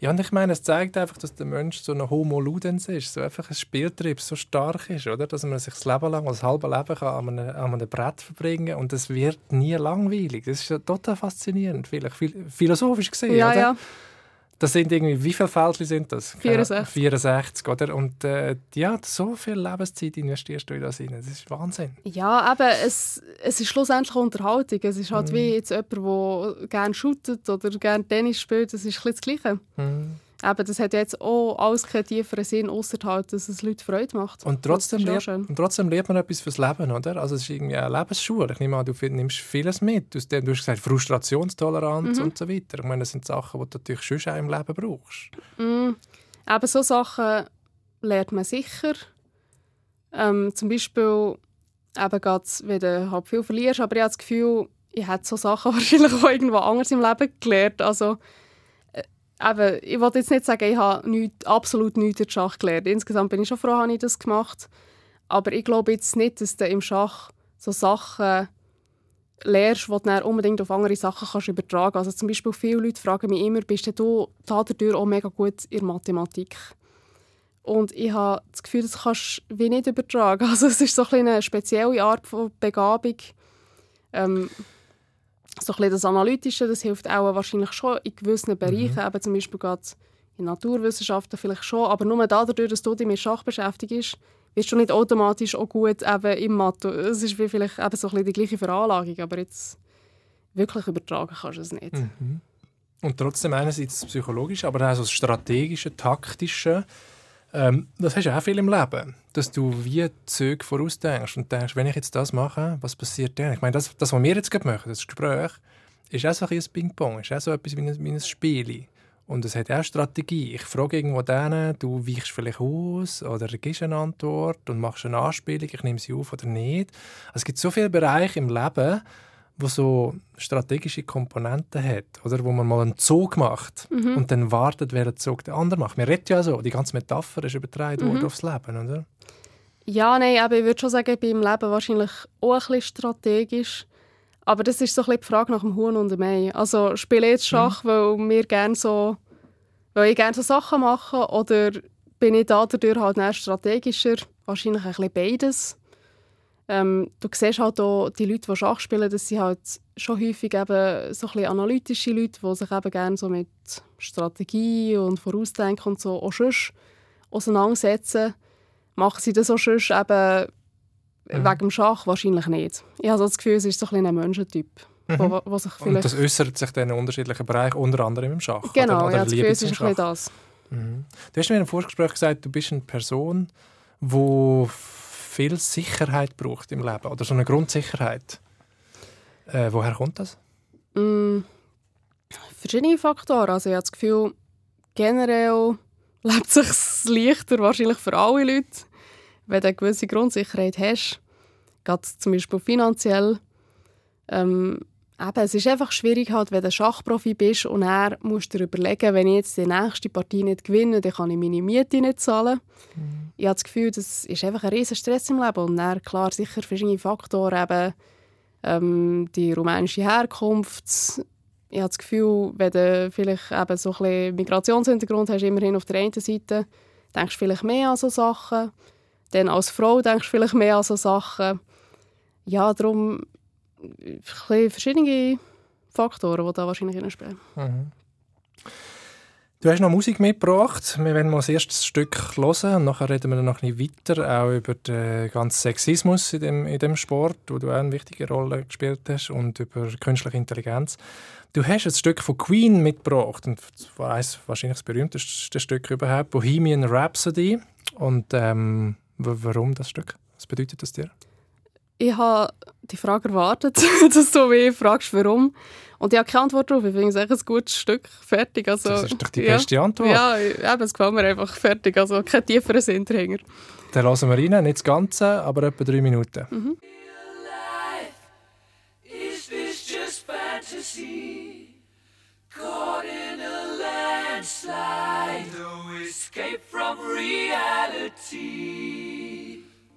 Ja, und ich meine, es zeigt einfach, dass der Mensch so ein Homo Ludens ist, so einfach ein Spieltrieb so stark ist, oder? Dass man sich das Leben lang, das halbe Leben kann an einem, an einem Brett verbringen und es wird nie langweilig. Das ist ja total faszinierend, vielleicht philosophisch gesehen, ja, oder? Ja. Das sind irgendwie, wie viele Fältchen sind das? 64. 64, oder? Und äh, ja, so viel Lebenszeit investierst du in das rein. Das ist Wahnsinn. Ja, eben, es, es ist schlussendlich Unterhaltung. Es ist halt mm. wie jetzt jemand, der gerne shootet oder gerne Tennis spielt. Das ist ein das Gleiche. Mm. Eben, das hat jetzt auch alles keinen tieferen Sinn, außer halt, dass es Leuten Freude macht. Und trotzdem, lernt, und trotzdem lernt man etwas fürs Leben, oder? Also es ist irgendwie eine Lebensschule. Ich nehme an, du nimmst vieles mit. Du, hast gesagt, Frustrationstoleranz mhm. und so weiter. Ich meine, das sind Sachen, die du natürlich schon auch im Leben brauchst. Mhm. Eben so Sachen lernt man sicher. Ähm, zum Beispiel, eben wenn du halt viel verlierst, aber ich habe das Gefühl, ich hätte so Sachen wahrscheinlich auch irgendwo anders im Leben gelernt. Also eben, ich wollte jetzt nicht sagen, ich habe nicht, absolut nichts in Schach gelernt. Insgesamt bin ich schon froh, dass ich das gemacht Aber ich glaube jetzt nicht, dass du im Schach so Sachen lernst, die du dann unbedingt auf andere Sachen kannst übertragen kannst. Also zum Beispiel viele Leute fragen mich immer, bist du dadurch auch mega gut in Mathematik? Und ich habe das Gefühl, das kannst du wie nicht übertragen. Also es ist so ein eine spezielle Art von Begabung. Ähm, so ein das Analytische, das hilft auch wahrscheinlich schon in gewissen Bereichen, mhm. eben zum Beispiel gerade in Naturwissenschaften vielleicht schon, aber nur dadurch, dass du dich mit Schach beschäftigst, wirst du nicht automatisch auch gut eben im Mathe. Es ist wie vielleicht eben so ein die gleiche Veranlagung, aber jetzt wirklich übertragen kannst du es nicht. Mhm. Und trotzdem einerseits das Psychologische, aber auch so das Strategische, Taktische, ähm, das hast du auch viel im Leben, dass du wie Züge vorausdenkst und denkst, wenn ich jetzt das mache, was passiert dann? Ich meine, das, das was wir jetzt gerade machen, das Gespräch, ist auch so ein Ping-Pong, ist auch so etwas wie ein, ein Spiel. Und es hat auch Strategie. Ich frage irgendwo denen, du weichst vielleicht aus oder gibst eine Antwort und machst eine Anspielung, ich nehme sie auf oder nicht. Also es gibt so viele Bereiche im Leben, wo so strategische Komponenten hat, oder wo man mal einen Zug macht mhm. und dann wartet, wer den Zug der andere macht. Wir reden ja so, die ganze Metapher ist übertragen mhm. aufs Leben, oder? Ja, nein, aber ich würde schon sagen, beim Leben wahrscheinlich auch ein bisschen strategisch. Aber das ist so ein bisschen die Frage nach dem Huhn und dem Ei. Also spiele ich jetzt Schach, mhm. weil wir gerne so, weil ich gerne so Sachen mache, oder bin ich dadurch halt strategischer? Wahrscheinlich ein bisschen beides. Ähm, du siehst halt auch die Leute, die Schach spielen, das sind halt schon häufig eben so ein analytische Leute, die sich eben gerne so mit Strategie und Vorausdenken und so auch schon auseinandersetzen. Machen sie das auch schon eben mhm. wegen dem Schach? Wahrscheinlich nicht. Ich habe so das Gefühl, es ist so ein, ein Menschentyp. Mhm. Wo, wo sich vielleicht... Und das äußert sich dann in unterschiedlichen Bereichen, unter anderem im Schach. Genau, oder, oder ja, das Gefühl, es ist ein das. Mhm. Du hast mir im Vorgespräch gesagt, du bist eine Person, die viel Sicherheit braucht im Leben oder so eine Grundsicherheit. Äh, woher kommt das? Mm, verschiedene Faktoren. Also ich habe das Gefühl, generell lebt es sich leichter wahrscheinlich für alle Leute, wenn du eine gewisse Grundsicherheit hast. Gerade zum Beispiel finanziell. Ähm, eben, es ist einfach schwierig, halt, wenn du Schachprofi bist und er musst dir überlegen, wenn ich jetzt die nächste Partie nicht gewinne, dann kann ich meine Miete nicht zahlen. Mhm. Ich habe das Gefühl, das ist einfach ein riesen Stress im Leben. Und dann, klar, sicher verschiedene Faktoren, eben, ähm, die rumänische Herkunft. Ich habe das Gefühl, wenn du vielleicht eben so ein bisschen Migrationshintergrund hast, immerhin auf der einen Seite, denkst du vielleicht mehr an so Sachen. Dann als Frau denkst du vielleicht mehr an so Sachen. Ja, darum verschiedene Faktoren, die da wahrscheinlich spielen. Mhm. Du hast noch Musik mitgebracht. Wir werden mal das erste Stück hören und nachher reden wir noch ein bisschen weiter auch über den ganzen Sexismus in dem, in dem Sport, wo du auch eine wichtige Rolle gespielt hast und über künstliche Intelligenz. Du hast ein Stück von Queen mitgebracht und eines, wahrscheinlich das berühmteste Stück überhaupt, Bohemian Rhapsody. Und ähm, warum das Stück? Was bedeutet das dir? Ich habe die Frage erwartet, dass du mich fragst, warum. Und ich habe keine Antwort darauf. Ich finde es ein gutes Stück. Fertig. Also, das ist doch die beste ja, Antwort. Ja, eben, es gefällt mir einfach fertig. Also kein tieferer Sinn dahinter. Dann lassen wir rein. Nicht das Ganze, aber etwa drei Minuten. Mhm. Caught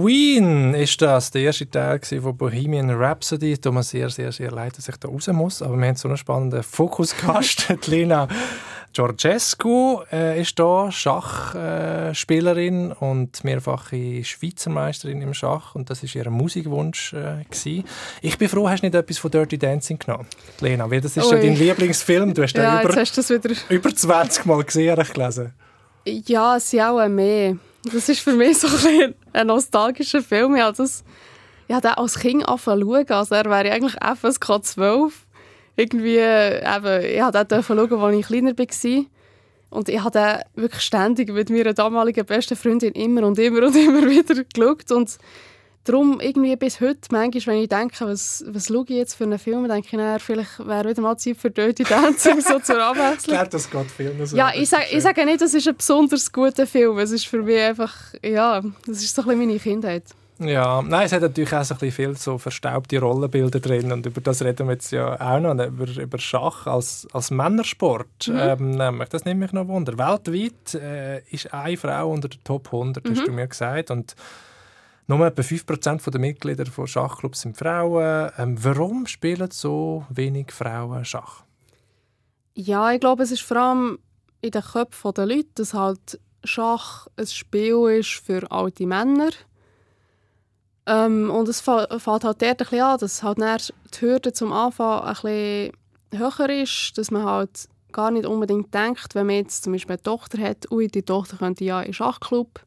Queen ist das, der erste Teil von Bohemian Rhapsody. Tut mir sehr, sehr, sehr leid, dass ich da raus muss, aber wir haben so einen spannenden Fokusgast. Die Lena Georgescu äh, ist da, Schachspielerin und mehrfache Schweizer Meisterin im Schach und das ist ihr Musikwunsch äh, gewesen. Ich bin froh, hast du nicht etwas von Dirty Dancing genommen, Lena, weil das ist ja Ui. dein Lieblingsfilm. Du hast den Ja, jetzt über, hast du das wieder... über 20 Mal gesehen, habe ich gelesen. Ja, es sind auch mehr. Das ist für mich so ein, ein nostalgischer Film. Ich habe das den als Kind angefangen zu. Also er wäre eigentlich FSK 12. Irgendwie, äh, eben, ich habe den schauen, als ich kleiner war. Und ich habe wirklich ständig mit meiner damaligen besten Freundin immer und immer und immer wieder geschaut. Und darum irgendwie bis heute, manchmal, wenn ich denke, was, was schaue ich jetzt für einen Film, denke ich, na, vielleicht wäre wieder mal Zeit für Dirty Dancing, so zur Ich Abwechslung. glaube, das geht vielen so. Ja, Das ich sage, ich sage nicht, das ist ein besonders guter Film. Es ist für mich einfach, ja, das ist so ein bisschen meine Kindheit. Ja, nein, es hat natürlich auch so ein bisschen viel so verstaubte Rollenbilder drin und über das reden wir jetzt ja auch noch, über, über Schach als, als Männersport. Ähm, nämlich, das nimmt mich noch Wunder. Weltweit äh, ist eine Frau unter den Top 100, hast du mir gesagt, und nur etwa 5% der Mitglieder von Schachclubs sind Frauen. Ähm, warum spielen so wenig Frauen Schach? Ja, ich glaube, es ist vor allem in den Köpfen der Leute, dass halt Schach ein Spiel ist für alte Männer. Ähm, und es fä- fängt halt dort ein bisschen an, dass halt die Hürde zum Anfang ein bisschen höher ist, dass man halt gar nicht unbedingt denkt, wenn man jetzt zum Beispiel eine Tochter hat, ui, die Tochter könnte ja in den Schachclub.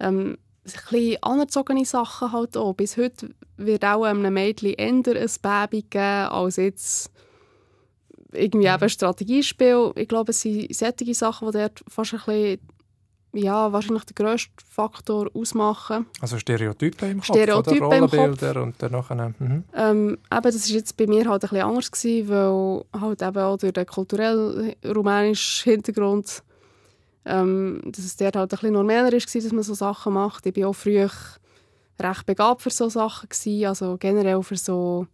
Ähm, bisschen anerzogene Sachen halt auch. Bis heute wird auch einem Mädchen eher ein Baby geben, als jetzt irgendwie eben ein Strategiespiel. Ich glaube, es sind solche Sachen, die dort fast ein bisschen, ja, wahrscheinlich den grössten Faktor ausmachen. Also Stereotypen im Kopf, Stereotypen oder? Rollenbilder und dann nachher, mhm. Ähm, eben, das war jetzt bei mir halt ein bisschen anders, gewesen, weil halt eben auch durch den kulturell rumänischen Hintergrund Ähm, dass es dort halt ein bisschen normaler war, dass man so Sachen macht. Ich war auch früher recht begabt für so Sachen. Gewesen, also generell für so,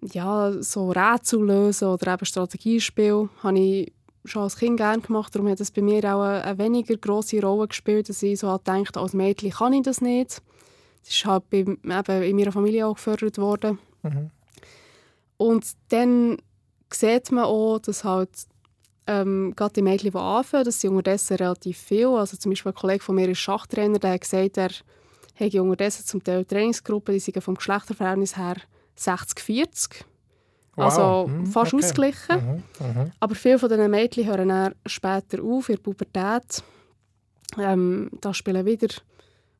ja, so Rätsel lösen oder eben Strategiespiel. Habe ich schon als Kind gerne gemacht. Darum hat es bei mir auch eine, eine weniger grosse Rolle gespielt, dass ich so halt dachte, als Mädchen kann ich das nicht. Das ist halt bei, eben in meiner Familie auch gefördert worden. Mhm. Und dann sieht man auch, dass halt ähm, gerade die Mädchen, die anfangen, das sind unterdessen relativ viel. Also zum Beispiel ein Kollege von mir ist Schachtrainer, der hat gesagt, er hätte unterdessen zum Teil Trainingsgruppen, die sind vom Geschlechterverhältnis her 60-40. Also Wow. Mhm, fast okay. ausgeglichen. Mhm. Mhm. Aber viele von diesen Mädchen hören dann später auf, in der Pubertät. Ähm, da spielen wieder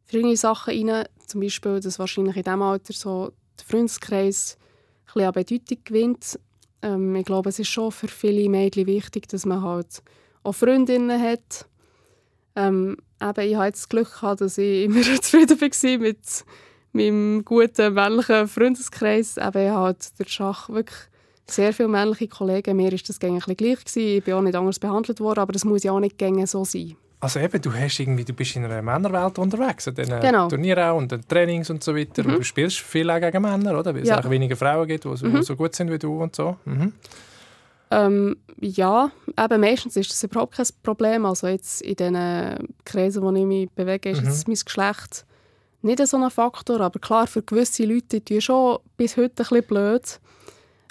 verschiedene Sachen rein. Zum Beispiel, dass wahrscheinlich in diesem Alter so der Freundeskreis ein bisschen an Bedeutung gewinnt. Ähm, ich glaube, es ist schon für viele Mädchen wichtig, dass man halt auch Freundinnen hat. Ähm, eben, ich hatte das Glück, gehabt, dass ich immer zufrieden war mit meinem guten männlichen Freundeskreis. Eben, ich habe halt durch Schach wirklich sehr viele männliche Kollegen. Mir war das gängig gleich. Gewesen. Ich bin auch nicht anders behandelt worden, aber das muss ja auch nicht so sein. Also eben, du, hast irgendwie, du bist in einer Männerwelt unterwegs, an diesen Genau. Turnieren auch und den Trainings und so weiter. Und du spielst viel auch gegen Männer, oder? Weil es Ja. eigentlich weniger Frauen gibt, die so, die so gut sind wie du und so. Mhm. Ähm, ja, eben meistens ist das überhaupt kein Problem. Also jetzt in den Kreisen, wo ich mich bewege, ist jetzt mein Geschlecht nicht so ein Faktor. Aber klar, für gewisse Leute die schon bis heute ein bisschen blöd.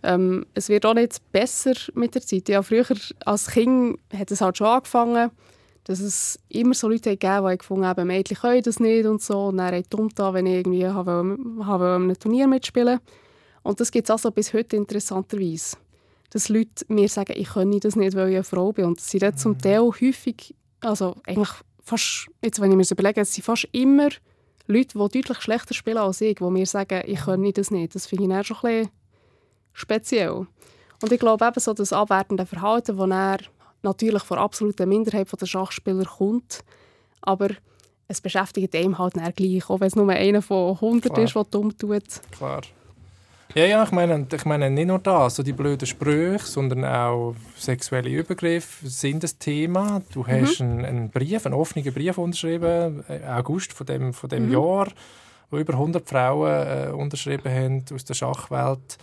Ähm, es wird auch nicht besser mit der Zeit. Ja, früher als Kind hat es halt schon angefangen, dass es immer so Leute gegeben die gefunden haben, Mädchen können das nicht und so. Und dann dumm da, wenn ich irgendwie habe, einem Turnier mitspielen Und das gibt es also bis heute interessanterweise dass Leute mir sagen, ich könne das nicht, weil ich eine Frau bin. Und sie dann zum Teil häufig, also eigentlich fast, jetzt wenn ich mir das überlege, es sind fast immer Leute, die deutlich schlechter spielen als ich, die mir sagen, ich könne das nicht. Das finde ich dann schon ein bisschen speziell. Und ich glaube eben so, das abwertende Verhalten, das er natürlich von der absoluten Minderheit der Schachspieler kommt, aber es beschäftigt einem halt dann gleich, auch wenn es nur einer von 100 Klar. ist, der dumm tut. Klar. Ja, ja, ich meine, ich meine nicht nur das, so die blöden Sprüche, sondern auch sexuelle Übergriffe sind das Thema. Du hast einen, einen Brief, einen offenen Brief unterschrieben, äh, August von dem, von dem Jahr, wo über 100 Frauen äh, unterschrieben haben aus der Schachwelt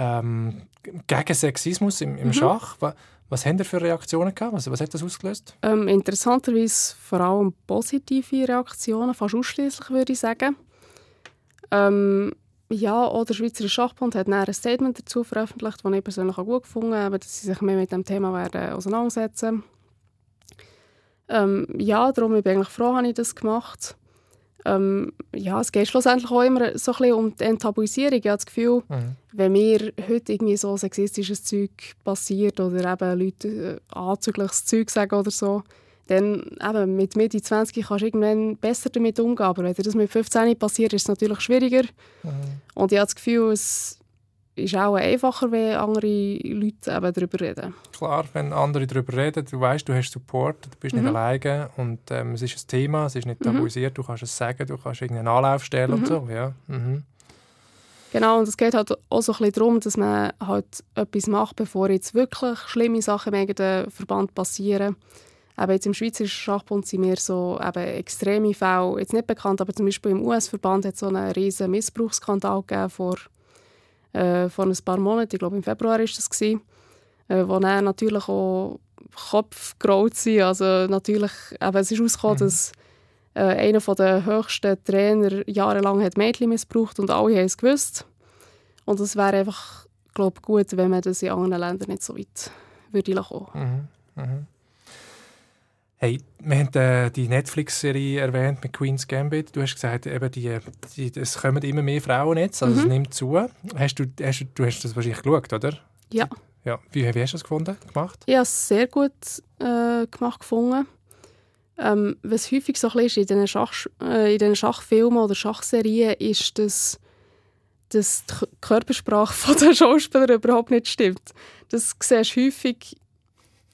ähm, gegen Sexismus im, im Schach. Was, haben ihr für Reaktionen gehabt? Was, was hat das ausgelöst? Ähm, interessanterweise vor allem positive Reaktionen, fast ausschließlich würde ich sagen. Ähm, ja, auch der Schweizer Schachbund hat ein Statement dazu veröffentlicht, das ich persönlich auch gut gefunden habe, dass sie sich mehr mit dem Thema werden auseinandersetzen ähm, Ja, darum bin ich eigentlich froh, habe ich das gemacht. Ähm, ja, es geht schlussendlich auch immer so ein bisschen um die Enttabuisierung. Ich habe das Gefühl, wenn mir heute irgendwie so sexistisches Zeug passiert oder eben Leute äh, anzügliches Zeug sagen oder so, dann eben mit Mitte 20 kannst du irgendwann besser damit umgehen. Aber wenn dir das mit 15 passiert, ist es natürlich schwieriger. Und ich habe das Gefühl, es ist auch einfacher, wenn andere Leute eben darüber reden. Klar, wenn andere darüber reden, du weißt, du hast Support, du bist nicht alleine und ähm, es ist ein Thema, es ist nicht tabuisiert, du kannst es sagen, du kannst irgendeinen Anlauf stellen und so. Ja. Mhm. Genau, und es geht halt auch so ein bisschen darum, dass man halt etwas macht, bevor jetzt wirklich schlimme Sachen im eigenen Verband passieren. Eben jetzt im Schweizerischen Schachbund sind mir so eben extreme Fälle jetzt nicht bekannt, aber zum Beispiel im US-Verband hat es so einen riesen Missbrauchsskandal gegeben vor, äh, vor ein paar Monaten, ich glaube im Februar ist das gewesen, äh, wo dann natürlich auch Kopf gerollt sind. Also natürlich, eben, es ist rausgekommen, dass äh, einer der höchsten Trainer jahrelang hat Mädchen missbraucht und alle haben es gewusst. Und es wäre einfach, glaube gut, wenn man das in anderen Ländern nicht so weit würde kommen. Hey, wir haben äh, die Netflix-Serie erwähnt mit Queen's Gambit. Du hast gesagt, eben die, die, es kommen immer mehr Frauen jetzt, also es nimmt zu. Hast du, hast, du- hast das wahrscheinlich geschaut, oder? Ja, Ja. Wie, wie hast du das gefunden, gemacht? ich habe es sehr gut äh, gemacht gefunden. Ähm, was häufig so ein bisschen ist in diesen, Schach, äh, in diesen Schachfilmen oder Schachserien, ist, dass, dass die Körpersprache der Schauspieler überhaupt nicht stimmt. Das siehst du häufig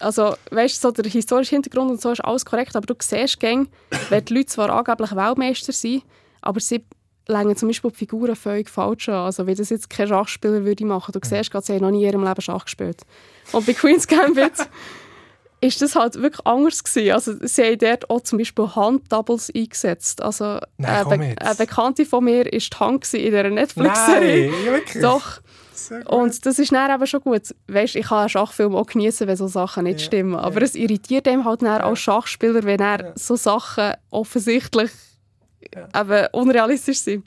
also, weißt du, so der historische Hintergrund und so ist alles korrekt, aber du siehst gäng, wenn die Leute zwar angeblich Weltmeister sind, aber sie legen zum Beispiel die Figuren völlig falsch an. Also, wie das jetzt kein Schachspieler würde machen. Du siehst gerade, sie haben noch nie in ihrem Leben Schach gespielt. Und bei Queen's Gambit ist das halt wirklich anders gewesen. Also sie haben dort auch zum Beispiel Handdoubles eingesetzt. Also Nein, eine, komm Be eine Bekannte von mir war die Hand in dieser Netflix-Serie. Doch. Und das ist dann eben schon gut. Weißt, ich kann einen Schachfilm auch genießen, wenn so Sachen nicht Ja, stimmen. Aber ja. es irritiert einem halt dann als Schachspieler, wenn er Ja. so Sachen offensichtlich eben unrealistisch sind.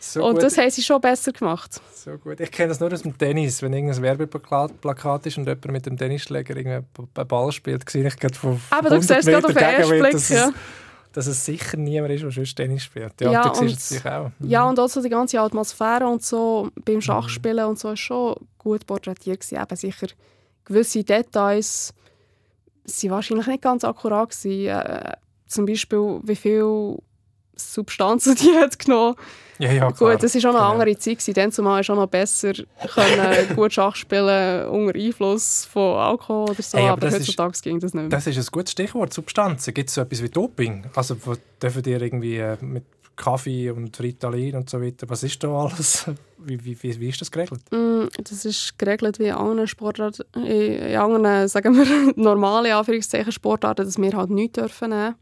so Und gut. das haben sie schon besser gemacht. So gut. Ich kenne das nur aus dem Tennis. Wenn irgendein Werbeplakat Plakat ist und jemand mit dem Tennisschläger einen Ball spielt, sehe ich gerade von Aber du 100 siehst gerade auf den ersten Blick, ja. Dass es sicher niemand ist, der sonst Tennis spielt. Ja, Ja, und und- auch. Mhm. Ja, und auch so die ganze Atmosphäre und so beim Schachspielen und so ist schon gut porträtiert gewesen. Eben sicher gewisse Details sind wahrscheinlich nicht ganz akkurat gewesen. Äh, zum Beispiel, wie viel Substanzen die hat genommen. ja, ja, klar. Gut, das war auch noch eine Genau. andere Zeit. gewesen. Dann zumal ist auch noch besser können gut Schach spielen unter Einfluss von Alkohol oder so. Hey, aber aber das ist- heutzutage ging das nicht mehr. Das ist ein gutes Stichwort, Substanzen. Gibt es so etwas wie Doping? Also dürfen dir irgendwie äh, mit Kaffee und Ritalin und so weiter, was ist da alles? Wie, wie, wie, wie ist das geregelt? Mm, Das ist geregelt wie in anderen Sportarten, in anderen, sagen wir, normale Anführungszeichen Sportarten, dass wir halt nichts dürfen nehmen.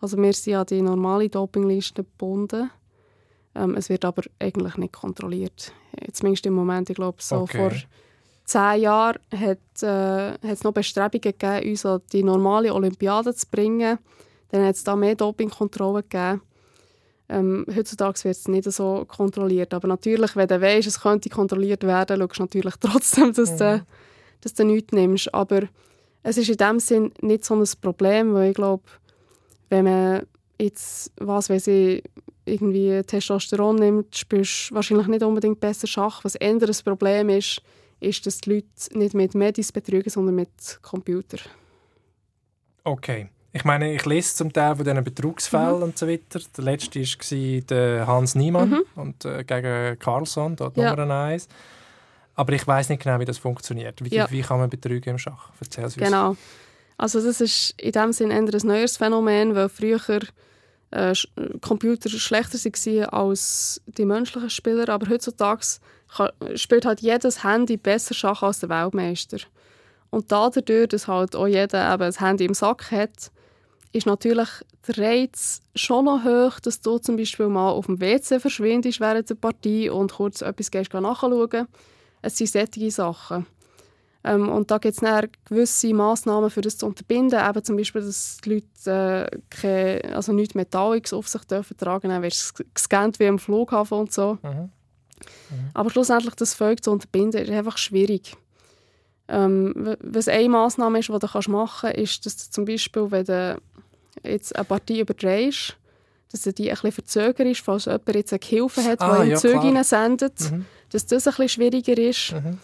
Also wir sind an die normale Dopingliste gebunden. Ähm, es wird aber eigentlich nicht kontrolliert. Zumindest im Moment, ich glaube, so Okay. vor zehn Jahren hat äh, es noch Bestrebungen gegeben, uns an die normale Olympiade zu bringen. Dann hat es da mehr Dopingkontrollen gegeben. Ähm, heutzutage wird es nicht so kontrolliert. Aber natürlich, wenn du weißt, es könnte kontrolliert werden, schaust du natürlich trotzdem, dass, du, dass du nichts nimmst. Aber es ist in dem Sinn nicht so ein Problem, weil ich glaube, wenn man jetzt, was weiß ich, irgendwie Testosteron nimmt, spielst du wahrscheinlich nicht unbedingt besser Schach. Was eher ein Problem ist, ist, dass die Leute nicht mit Medis betrügen, sondern mit Computer. Okay. Ich meine, ich lese zum Teil von diesen Betrugsfällen Mhm. und so weiter. Der letzte war der Hans Niemann und, äh, gegen Carlson, dort Ja. Nummer 1. Aber ich weiß nicht genau, wie das funktioniert. Wie, Ja. wie kann man betrügen im Schach? Erzähl es uns. Genau. Also das ist in dem Sinn eher ein neues Phänomen, weil früher äh, Computer schlechter waren als die menschlichen Spieler, aber heutzutage kann, spielt halt jedes Handy besser Schach als der Weltmeister. Und dadurch, dass halt auch jeder eben ein Handy im Sack hat, ist natürlich der Reiz schon noch hoch, dass du zum Beispiel mal auf dem WC verschwindest während der Partie und kurz etwas nachschauen. Es sind solche Sachen. Ähm, und da gibt es dann gewisse Massnahmen, für das zu unterbinden. Eben zum Beispiel, dass die Leute äh, keine, also nichts Metalliges auf sich dürfen tragen, dann wirst du gescannt wie am Flughafen und so. Mhm. Aber schlussendlich das Volk zu unterbinden, ist einfach schwierig. Ähm, was eine Massnahme ist, die du kannst machen kannst, ist, dass du zum Beispiel, wenn du jetzt eine Partie überdrehst, dass du die ein bisschen verzögerst, falls jemand jetzt eine Gehilfe hat, Ah, ihm ja, Züge klar. hineinsendet, Mhm. dass das ein bisschen schwieriger ist. Mhm.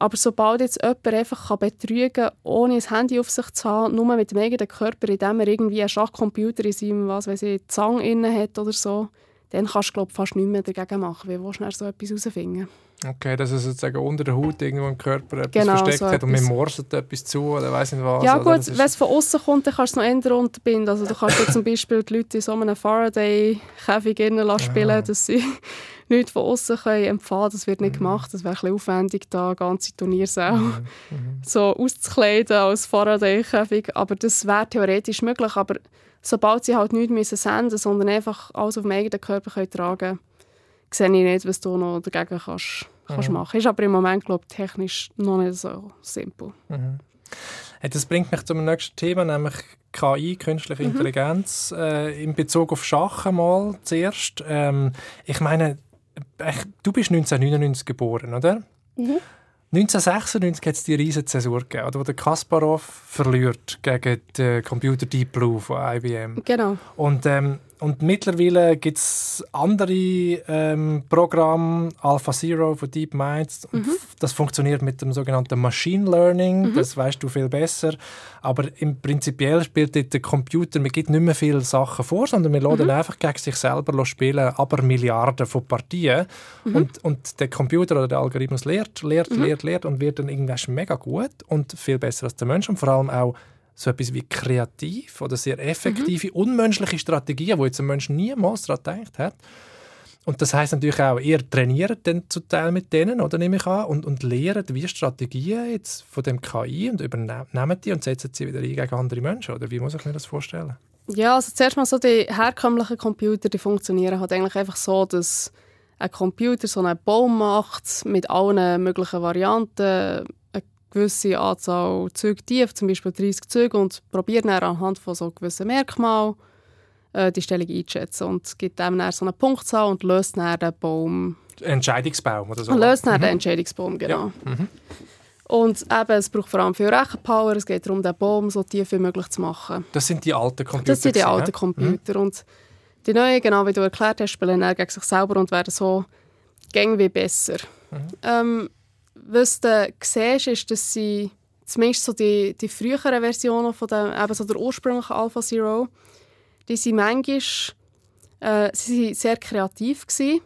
Aber sobald jetzt jemand einfach kann betrügen kann, ohne ein Handy auf sich zu haben, nur mit dem eigenen Körper, indem er irgendwie einen Schachcomputer in seinem, was weiß ich, Zang inne hat oder so, dann kannst du glaub, fast nichts mehr dagegen machen. Wie willst du so etwas herausfinden? Okay, dass es sozusagen unter der Haut irgendwo im Körper etwas Genau, versteckt so hat und man morset etwas zu oder weiß nicht was. ja oder? gut, wenn es von außen kommt, dann kannst du es noch eher unterbinden. Also du kannst ja zum Beispiel die Leute in so einem Faraday-Käfig innen lassen spielen, Ah. dass sie nichts von außen können empfangen. Das wird nicht Mhm. gemacht. Das wäre ein bisschen aufwendig, da ganze Turniersäle Mhm. Mhm. so auszukleiden als Faraday-Käfig. Aber das wäre theoretisch möglich. Aber sobald sie halt nichts müssen senden sondern einfach alles auf dem eigenen Körper können tragen können, sehe ich nicht, was du noch dagegen kannst, kannst Mhm. machen. Ist aber im Moment, glaube ich, technisch noch nicht so simpel. Mhm. Hey, das bringt mich zum nächsten Thema, nämlich KI, künstliche Mhm. Intelligenz. Äh, in Bezug auf Schach einmal zuerst. Ähm, ich meine, äh, du bist 1999 geboren, oder? Mhm. 1996 hat es die riesige Zäsur gegeben, oder, wo der Kasparov verliert gegen den Computer Deep Blue von IBM. Genau. Und, ähm, und mittlerweile gibt es andere ähm, Programme, AlphaZero von DeepMind. F- Das funktioniert mit dem sogenannten Machine Learning. Das weißt du viel besser. Aber im Prinzipiell spielt dort der Computer, man gibt nicht mehr viele Sachen vor, sondern wir lassen einfach gegen sich selber spielen, aber Milliarden von Partien. Und, und der Computer oder der Algorithmus lehrt, lehrt, lehrt, lehrt und wird dann irgendwann mega gut und viel besser als der Mensch. Und vor allem auch so etwas wie kreativ oder sehr effektive, unmenschliche Strategien, wo jetzt ein Mensch niemals daran gedacht hat. Und das heißt natürlich auch, ihr trainiert dann zum Teil mit denen, oder nehme ich an, und, und lehrt wie Strategien jetzt von dem KI und übernehmt die und setzt sie wieder ein gegen andere Menschen, oder wie muss ich mir das vorstellen? Ja, also zuerst mal so die herkömmlichen Computer, die funktionieren halt eigentlich einfach so, dass ein Computer so einen Baum macht mit allen möglichen Varianten, gewisse Anzahl Züge tief, zum Beispiel 30 Züge, und probiert dann anhand von so gewissen Merkmalen äh, die Stellung einzuschätzen und gibt dem dann so eine Punktzahl und löst dann den Baum Entscheidungsbaum oder so? löst dann den Entscheidungsbaum, genau. Mhm. Und eben, es braucht vor allem viel Rechenpower, es geht darum, den Baum so tief wie möglich zu machen. Das sind die alten Computer. Das sind die alten? Computer. Und die neuen, genau wie du erklärt hast, spielen dann gegen sich selber und werden so gäng wie besser. Ähm, was du siehst, ist, dass sie zumindest so die, die früheren Versionen von dem, eben so der ursprünglichen Alpha Zero, die sind manchmal äh, sie sind sehr kreativ gewesen.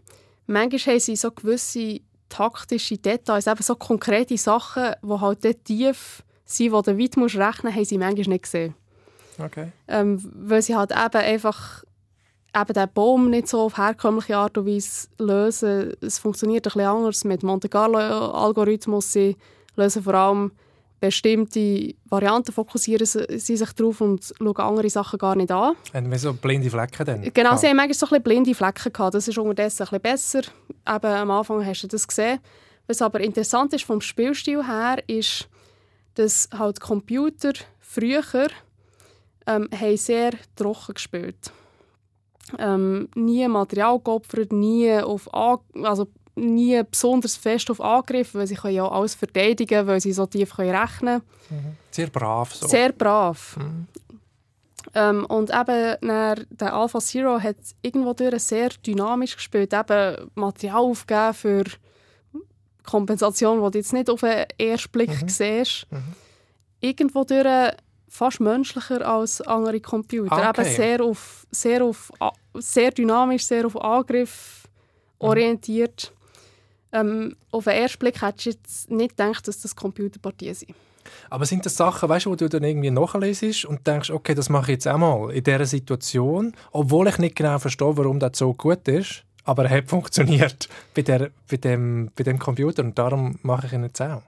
Manchmal haben sie so gewisse taktische Details, eben so konkrete Sachen, die halt dort tief sind, wo du weit musst rechnen musst, haben sie manchmal nicht gesehen. Okay. Ähm, weil sie halt eben einfach eben den Baum nicht so auf herkömmliche Art und Weise lösen. Es funktioniert ein bisschen anders mit Monte Carlo-Algorithmus. Sie lösen vor allem bestimmte Varianten, fokussieren sie sich drauf und schauen andere Sachen gar nicht an. Haben wir so blinde Flecken dann? Genau, sie haben manchmal so ein bisschen blinde Flecken gehabt. Das ist unterdessen ein bisschen besser. Eben, am Anfang hast du das gesehen. Was aber interessant ist vom Spielstil her, ist, dass halt Computer früher ähm, haben sehr trocken gespielt. Ähm, nie Material geopfert, nie auf An also nie besonders fest auf Angriff, weil sie können ja alles verteidigen, weil sie so tief können rechnen können. Sehr brav so. Sehr brav. Ähm, und eben dann, der Alpha Zero hat irgendwo durch sehr dynamisch gespielt. Eben Material aufgegeben für Kompensation, die du jetzt nicht auf den ersten Blick siehst. Irgendwo durch fast menschlicher als andere Computer. Ah, okay. Eben sehr, auf, sehr, auf, sehr dynamisch, sehr auf Angriff orientiert. Ähm, auf den ersten Blick hättest du jetzt nicht gedacht, dass das Computerpartien sind. Aber sind das Sachen, weißt du, wo du dann irgendwie nachlesest und denkst, okay, das mache ich jetzt auch mal in dieser Situation, obwohl ich nicht genau verstehe, warum das so gut ist, aber er hat funktioniert bei, der, bei, dem, bei dem Computer und darum mache ich ihn jetzt auch.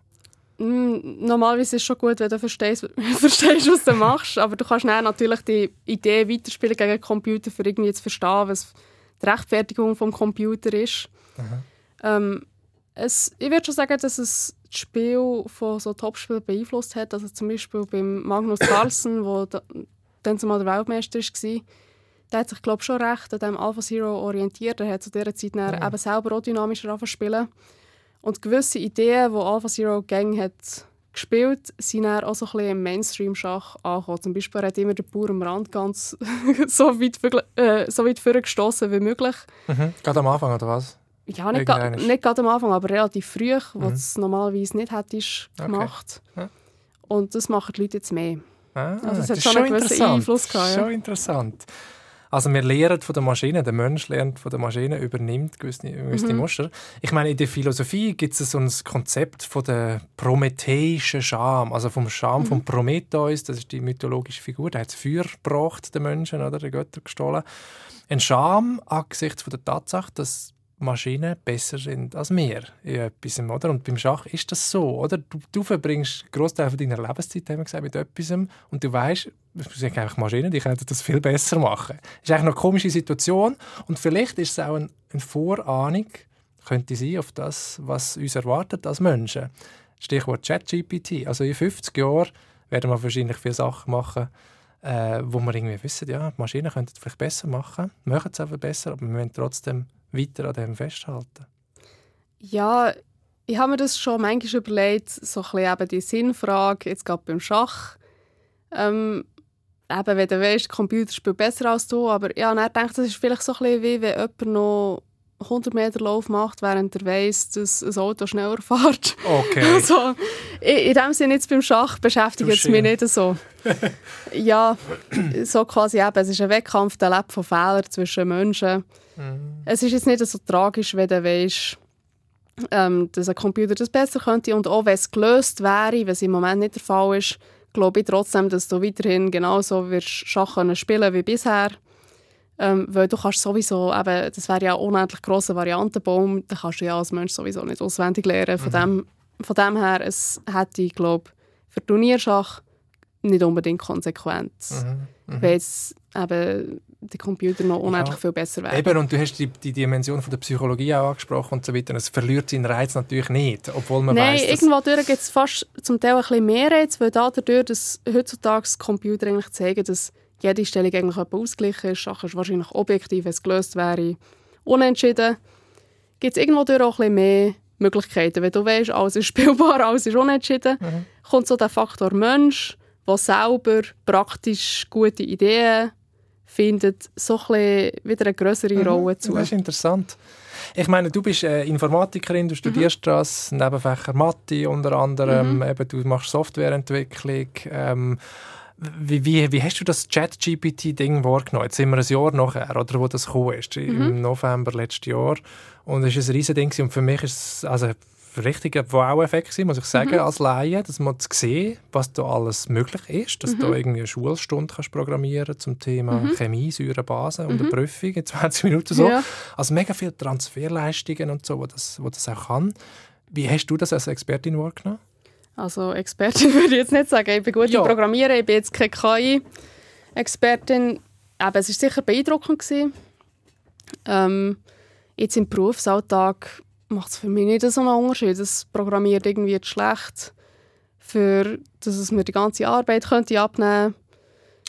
Mm, Normalerweise ist es schon gut, wenn du verstehst, verstehst was du machst, aber du kannst natürlich die Idee weiterspielen gegen den Computer, für irgendwie zu verstehen, was die Rechtfertigung vom Computer ist. Ähm, es, ich würde schon sagen, dass es das Spiel von so Topspielern beeinflusst hat. Also zum Beispiel beim Magnus Carlsen, wo da, dann zumal der Weltmeister war, der hat sich glaube ich, schon recht an dem Alpha Zero orientiert. Er hat zu dieser Zeit dann eben selber auch dynamischer angefangen zu spielen. Und gewisse Ideen, die Alpha Zero Gang hat gespielt, sind dann auch so ein bisschen im Mainstream-Schach angekommen. Zum Beispiel hat immer der Bauer am Rand ganz so weit, äh, so weit vorgestoßen wie möglich. Mhm. Gerade am Anfang, oder was? Ja, nicht, ga, nicht gerade am Anfang, aber relativ früh, wo es normalerweise nicht hättest Okay. gemacht. Ja. Und das machen die Leute jetzt mehr. Ah, Also es hat ist schon einen gewissen. Einfluss gehabt, ja. Schon interessant. Also wir lernen von der Maschine, der Mensch lernt von der Maschine, übernimmt gewisse, gewisse Mhm. Muster. Ich meine, in der Philosophie gibt es so ein Konzept von der prometheischen Scham, also vom Scham Mhm. von Prometheus, das ist die mythologische Figur, der hat das Feuer gebracht, den Menschen, oder, den Götter gestohlen. Ein Scham angesichts von der Tatsache, dass Maschinen besser sind als wir in etwas, oder? Und beim Schach ist das so, oder? Du, du verbringst Großteil deiner Lebenszeit, haben wir gesagt, mit etwas und du weißt, es sind einfach Maschinen, die können das viel besser machen. Das ist eigentlich eine komische Situation und vielleicht ist es auch ein, eine Vorahnung, könnte sein, auf das, was uns erwartet als Menschen. Stichwort ChatGPT. Also in 50 Jahren werden wir wahrscheinlich viele Sachen machen, äh, wo wir irgendwie wissen, ja, die Maschinen könnten es vielleicht besser machen, machen es einfach besser, aber wir müssen trotzdem weiter an dem festhalten. Ja, ich habe mir das schon manchmal überlegt, so ein bisschen eben die Sinnfrage, jetzt gerade beim Schach. Ähm, eben, wenn du weißt, der Computer spielt besser als du, aber ja, denke ich, das ist vielleicht so ein bisschen wie, wenn jemand noch 100 Meter Lauf macht, während er weiss, dass ein Auto schneller fährt. Okay. Also, in, dem Sinne jetzt beim Schach beschäftigt es mich nicht so. ja, so quasi eben, es ist ein Wettkampf, der lebt von Fehlern zwischen Menschen. Es ist jetzt nicht so tragisch, wenn du weißt, ähm, dass ein Computer das besser könnte. Und auch wenn es gelöst wäre, was im Moment nicht der Fall ist, glaube ich trotzdem, dass du weiterhin genauso wirst Schach können spielen wie bisher. Ähm, weil du kannst sowieso, eben, das wäre ja ein unendlich grosser Variantenbaum, den kannst du ja als Mensch sowieso nicht auswendig lernen. Von, dem, von dem her, es hätte, glaube für Turnierschach nicht unbedingt Konsequenz. Weil jetzt eben der Computer noch unendlich Ja. viel besser wäre. Eben, und du hast die, die Dimension von der Psychologie auch angesprochen und so weiter. Es verliert seinen Reiz natürlich nicht, obwohl man Nein, weiss, dass... irgendwo gibt es fast zum Teil ein bisschen mehr Reiz, weil dadurch, dass heutzutage Computer eigentlich zeigen, dass jede Stellung eigentlich ausgeglichen ist, Sachen ist wahrscheinlich objektiv, wenn es gelöst wäre, unentschieden, gibt es irgendwo durch auch ein bisschen mehr Möglichkeiten. Wenn du weißt, alles ist spielbar, alles ist unentschieden, kommt so der Faktor Mensch, der selber praktisch gute Ideen findet, so ein wieder eine größere Rolle zu. Das ist interessant. Ich meine, du bist äh, Informatikerin, du studierst Mhm. das, Nebenfächer Mathe unter anderem, eben, du machst Softwareentwicklung. Ähm, wie, wie, wie hast du das Chat-GPT-Ding wahrgenommen? Jetzt sind wir ein Jahr nachher, oder wo das gekommen ist, Mhm. im November letzten Jahr. Und es ist ein riesen Ding und für mich ist es also, ein richtiger Wow-Effekt muss ich sagen, als Laie, dass man sehen, was da alles möglich ist, dass du irgendwie eine Schulstunde kannst programmieren zum Thema Chemie, Säure, Base und eine Prüfung in 20 Minuten so. Ja. Also mega viele Transferleistungen und so, wo das, wo das auch kann. Wie hast du das als Expertin wahrgenommen? Also Expertin würde ich jetzt nicht sagen. Ich bin gut Ja. im Programmieren, ich bin jetzt keine KI-Expertin. Aber es war sicher beeindruckend. Gewesen. Ähm, jetzt im Berufsalltag macht es für mich nicht so einen Unterschied. Das programmiert irgendwie schlecht, für, dass es mir die ganze Arbeit könnte abnehmen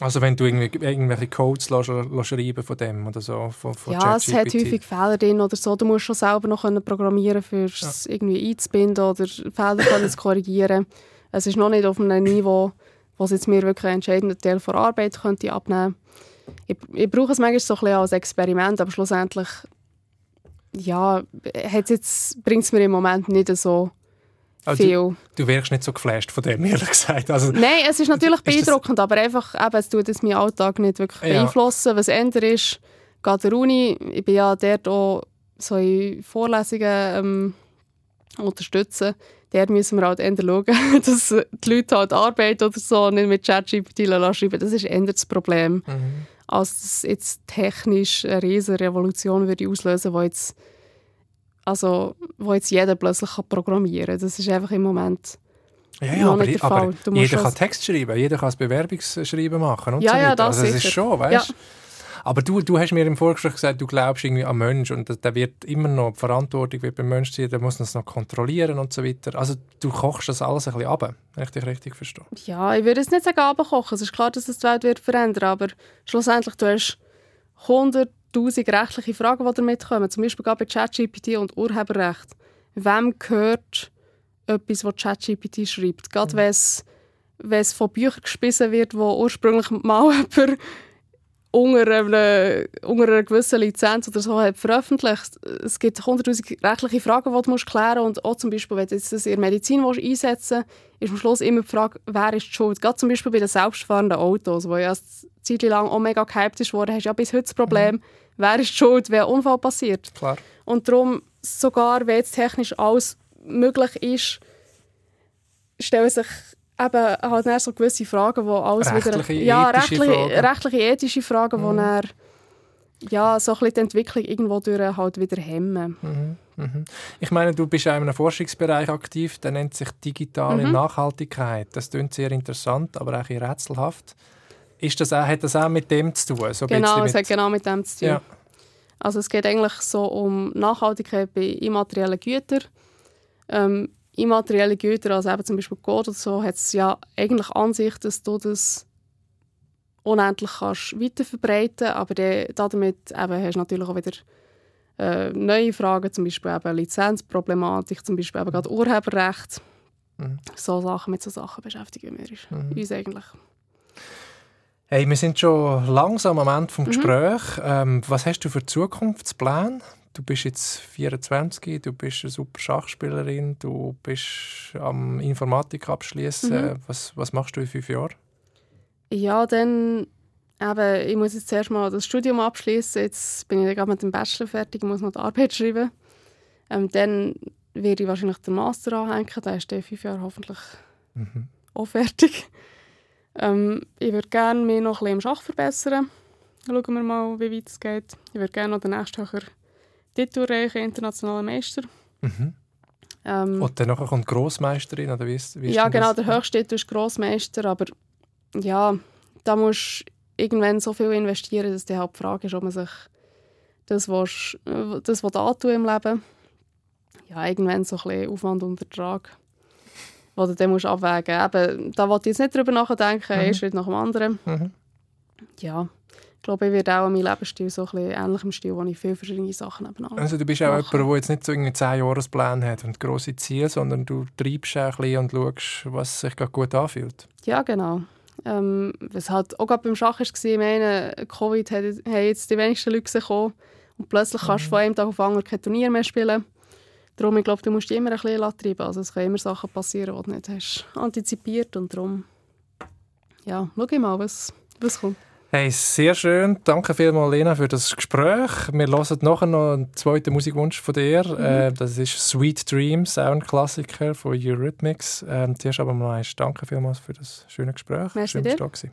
Also wenn du irgendwie, irgendwelche Codes lässt, lässt schreiben von dem oder so, von, von Ja, es hat häufig Fehler drin oder so. Du musst schon selber noch können programmieren für es irgendwie einzubinden oder Fehler können zu korrigieren. Es ist noch nicht auf einem Niveau, was jetzt mir wirklich einen entscheidenden Teil der Arbeit könnte abnehmen ich, ich brauche es manchmal so ein bisschen als Experiment, aber schlussendlich ja, jetzt, bringt es mir im Moment nicht so Also viel. du, du wirkst nicht so geflasht von dem, ehrlich gesagt. Also, Nein, es ist natürlich Ist das- beeindruckend, aber einfach, eben, es tut jetzt meinen Alltag nicht wirklich Ja. beeinflussen. Was ändert ist, geht der Uni, ich bin ja dort auch so in Vorlesungen ähm, unterstützen. Dort müssen wir halt eher schauen, dass die Leute halt Arbeit oder so nicht mit ChatGPT schreiben. Das ist eher das Problem. Mhm. Als das jetzt technisch eine riesige Revolution würde auslösen, wo jetzt, also, wo jetzt jeder plötzlich kann programmieren kann. Das ist einfach im Moment ja, ja, aber, aber jeder kann Text schreiben, jeder kann das Bewerbungsschreiben machen und Ja, so ja, weiter. das also, es ist schon, weißt Aber du, du hast mir im Vorgespräch gesagt, du glaubst irgendwie an Mensch und der- wird immer noch, die Verantwortung wird beim Mensch sein, der muss das noch kontrollieren und so weiter. Also du kochst das alles ein bisschen ab, wenn ich dich richtig verstehe. Ja, ich würde jetzt nicht sagen abkochen. Es ist klar, dass es die Welt wird verändern aber schlussendlich du hast 100'000 rechtliche Fragen, die damit kommen. Zum Beispiel gerade bei ChatGPT und Urheberrecht. Wem gehört etwas, was ChatGPT schreibt? Gerade wenn es wenn es von Büchern gespissen wird, wo ursprünglich mal jemand unter einer, unter einer gewissen Lizenz oder so hat veröffentlicht. Es gibt 100'000 rechtliche Fragen, die du musst klären musst. Und auch zum Beispiel, wenn du jetzt das in der Medizin willst einsetzen willst, ist am Schluss immer die Frage, wer ist die schuld. Gerade zum Beispiel bei den selbstfahrenden Autos, wo ja eine Zeit lang auch mega gehypt ist worden, hast du ja bis heute das Problem, wer ist die schuld, wenn ein Unfall passiert. Klar. Und darum, sogar wenn jetzt technisch alles möglich ist, stellen sich eben halt dann so gewisse Fragen, wo alles Rechtliche, wieder... Ja, ethische rechtliche, Fragen. rechtliche, ethische Fragen, wo dann ja, so ein bisschen die Entwicklung irgendwo durch halt wieder hemmen. Ich meine, du bist in einem Forschungsbereich aktiv, der nennt sich digitale Mhm. Nachhaltigkeit. Das klingt sehr interessant, aber auch rätselhaft. Ist das auch, hat das auch mit dem zu tun? So Genau, es hat genau mit dem zu tun. Ja. Also es geht eigentlich so um Nachhaltigkeit bei immateriellen Gütern. Ähm, immaterielle Güter, also eben zum Beispiel Code oder so, hat es ja eigentlich an sich, dass du das unendlich kannst weiterverbreiten aber dann, damit eben hast du natürlich auch wieder äh, neue Fragen, zum Beispiel eben Lizenzproblematik, zum Beispiel eben gerade Urheberrecht. Mhm. So Sachen, mit so Sachen beschäftigen wir uns eigentlich. Hey, wir sind schon langsam am Ende Mhm. des Gesprächs. Ähm, was hast du für Zukunftspläne? Du bist jetzt 24, du bist eine super Schachspielerin, du bist am Informatik abschließen. Mhm. Was, was machst du in fünf Jahren? Ja, dann eben, ich muss jetzt zuerst mal das Studium abschließen. Jetzt bin ich gerade mit dem Bachelor fertig, muss noch die Arbeit schreiben. Ähm, dann werde ich wahrscheinlich den Master anhängen. Der ist dann in fünf Jahre hoffentlich auch fertig. Ähm, ich würde gerne mich noch ein bisschen im Schach verbessern. Schauen wir mal, wie weit es geht. Ich würde gerne noch den nächsten höher Titel erreichen, internationaler Meister. Mhm. Ähm, Und dann kommt Grossmeisterin, oder wie ist, wie ist ja, genau, der höchste Titel ist Grossmeister, aber ja, da musst du irgendwann so viel investieren, dass die halt die Frage ist, ob man sich das, was das will antun im Leben, ja, irgendwann so ein bisschen Aufwand und Ertrag, wo du dann musst abwägen musst. Eben, da wollte ich jetzt nicht drüber nachdenken, Mhm. ein Schritt nach dem anderen. Mhm. Ja, ich glaube, ich werde auch an meinem Lebensstil so ein bisschen ähnlichem Stil, wo ich viele verschiedene Sachen nebeneinander Also du bist auch machen. jemand, der jetzt nicht so einen 10-Jahres-Plan hat und grosse Ziele, sondern du treibst auch ein bisschen und schaust, was sich gerade gut anfühlt. Ja, genau. Ähm, was halt auch gerade beim Schach war, ich meine, Covid hat, haben jetzt die wenigsten Leute gekommen und plötzlich kannst du von einem Tag auf den anderen kein Turnier mehr spielen. Darum, ich glaube, du musst dich immer ein bisschen treiben. Also es können immer Sachen passieren, die du nicht hast antizipiert und darum, ja, schau mal, was, was kommt. Hey, sehr schön. Danke vielmals, Lena, für das Gespräch. Wir hören nachher noch einen zweiten Musikwunsch von dir. Mhm. Äh, das ist Sweet Dreams, auch ein Klassiker von Eurythmics. Ähm, zuerst aber mal eins. Danke vielmals für das schöne Gespräch. Merci Schön, dass dir. du da.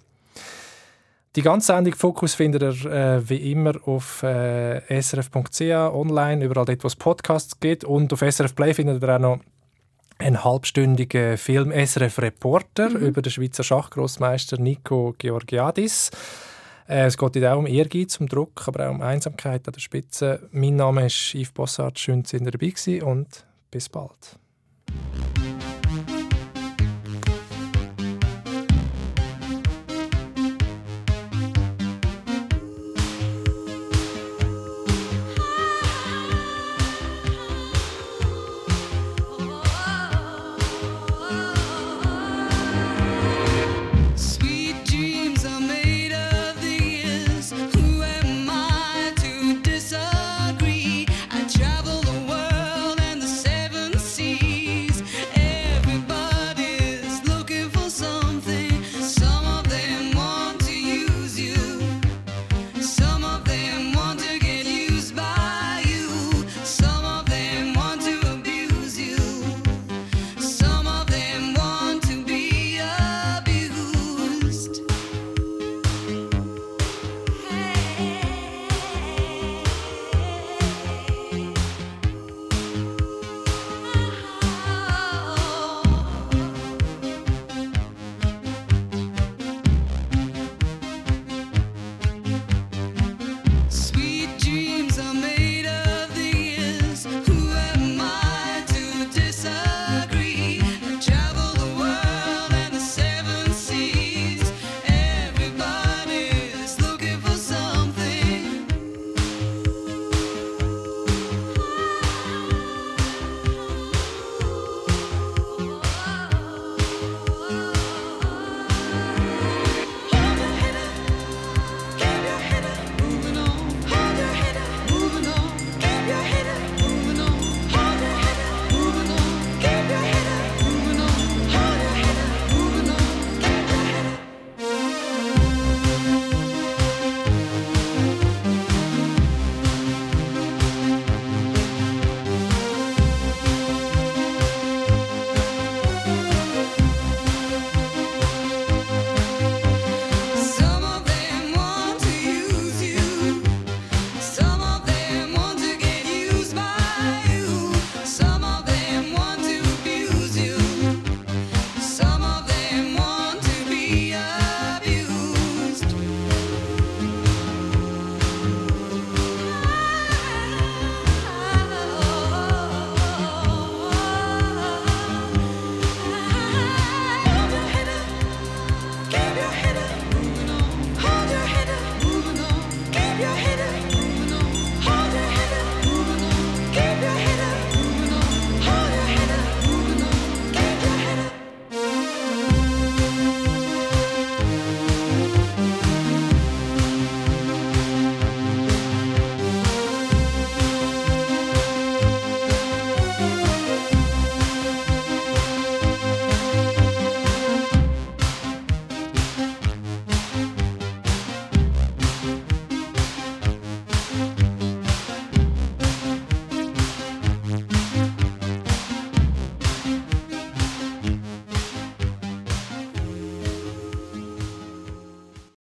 Die ganze Sendung Fokus findet ihr äh, wie immer auf äh, srf.ch online, überall dort, wo es Podcasts gibt. Und auf SRF Play findet ihr auch noch einen halbstündigen Film SRF Reporter über den Schweizer Schachgrossmeister Nico Georgiadis. Äh, es geht auch um Ehrgeiz, um Druck, aber auch um Einsamkeit an der Spitze. Mein Name ist Yves Bossart. Schön, dass ihr dabei gewesen und bis bald.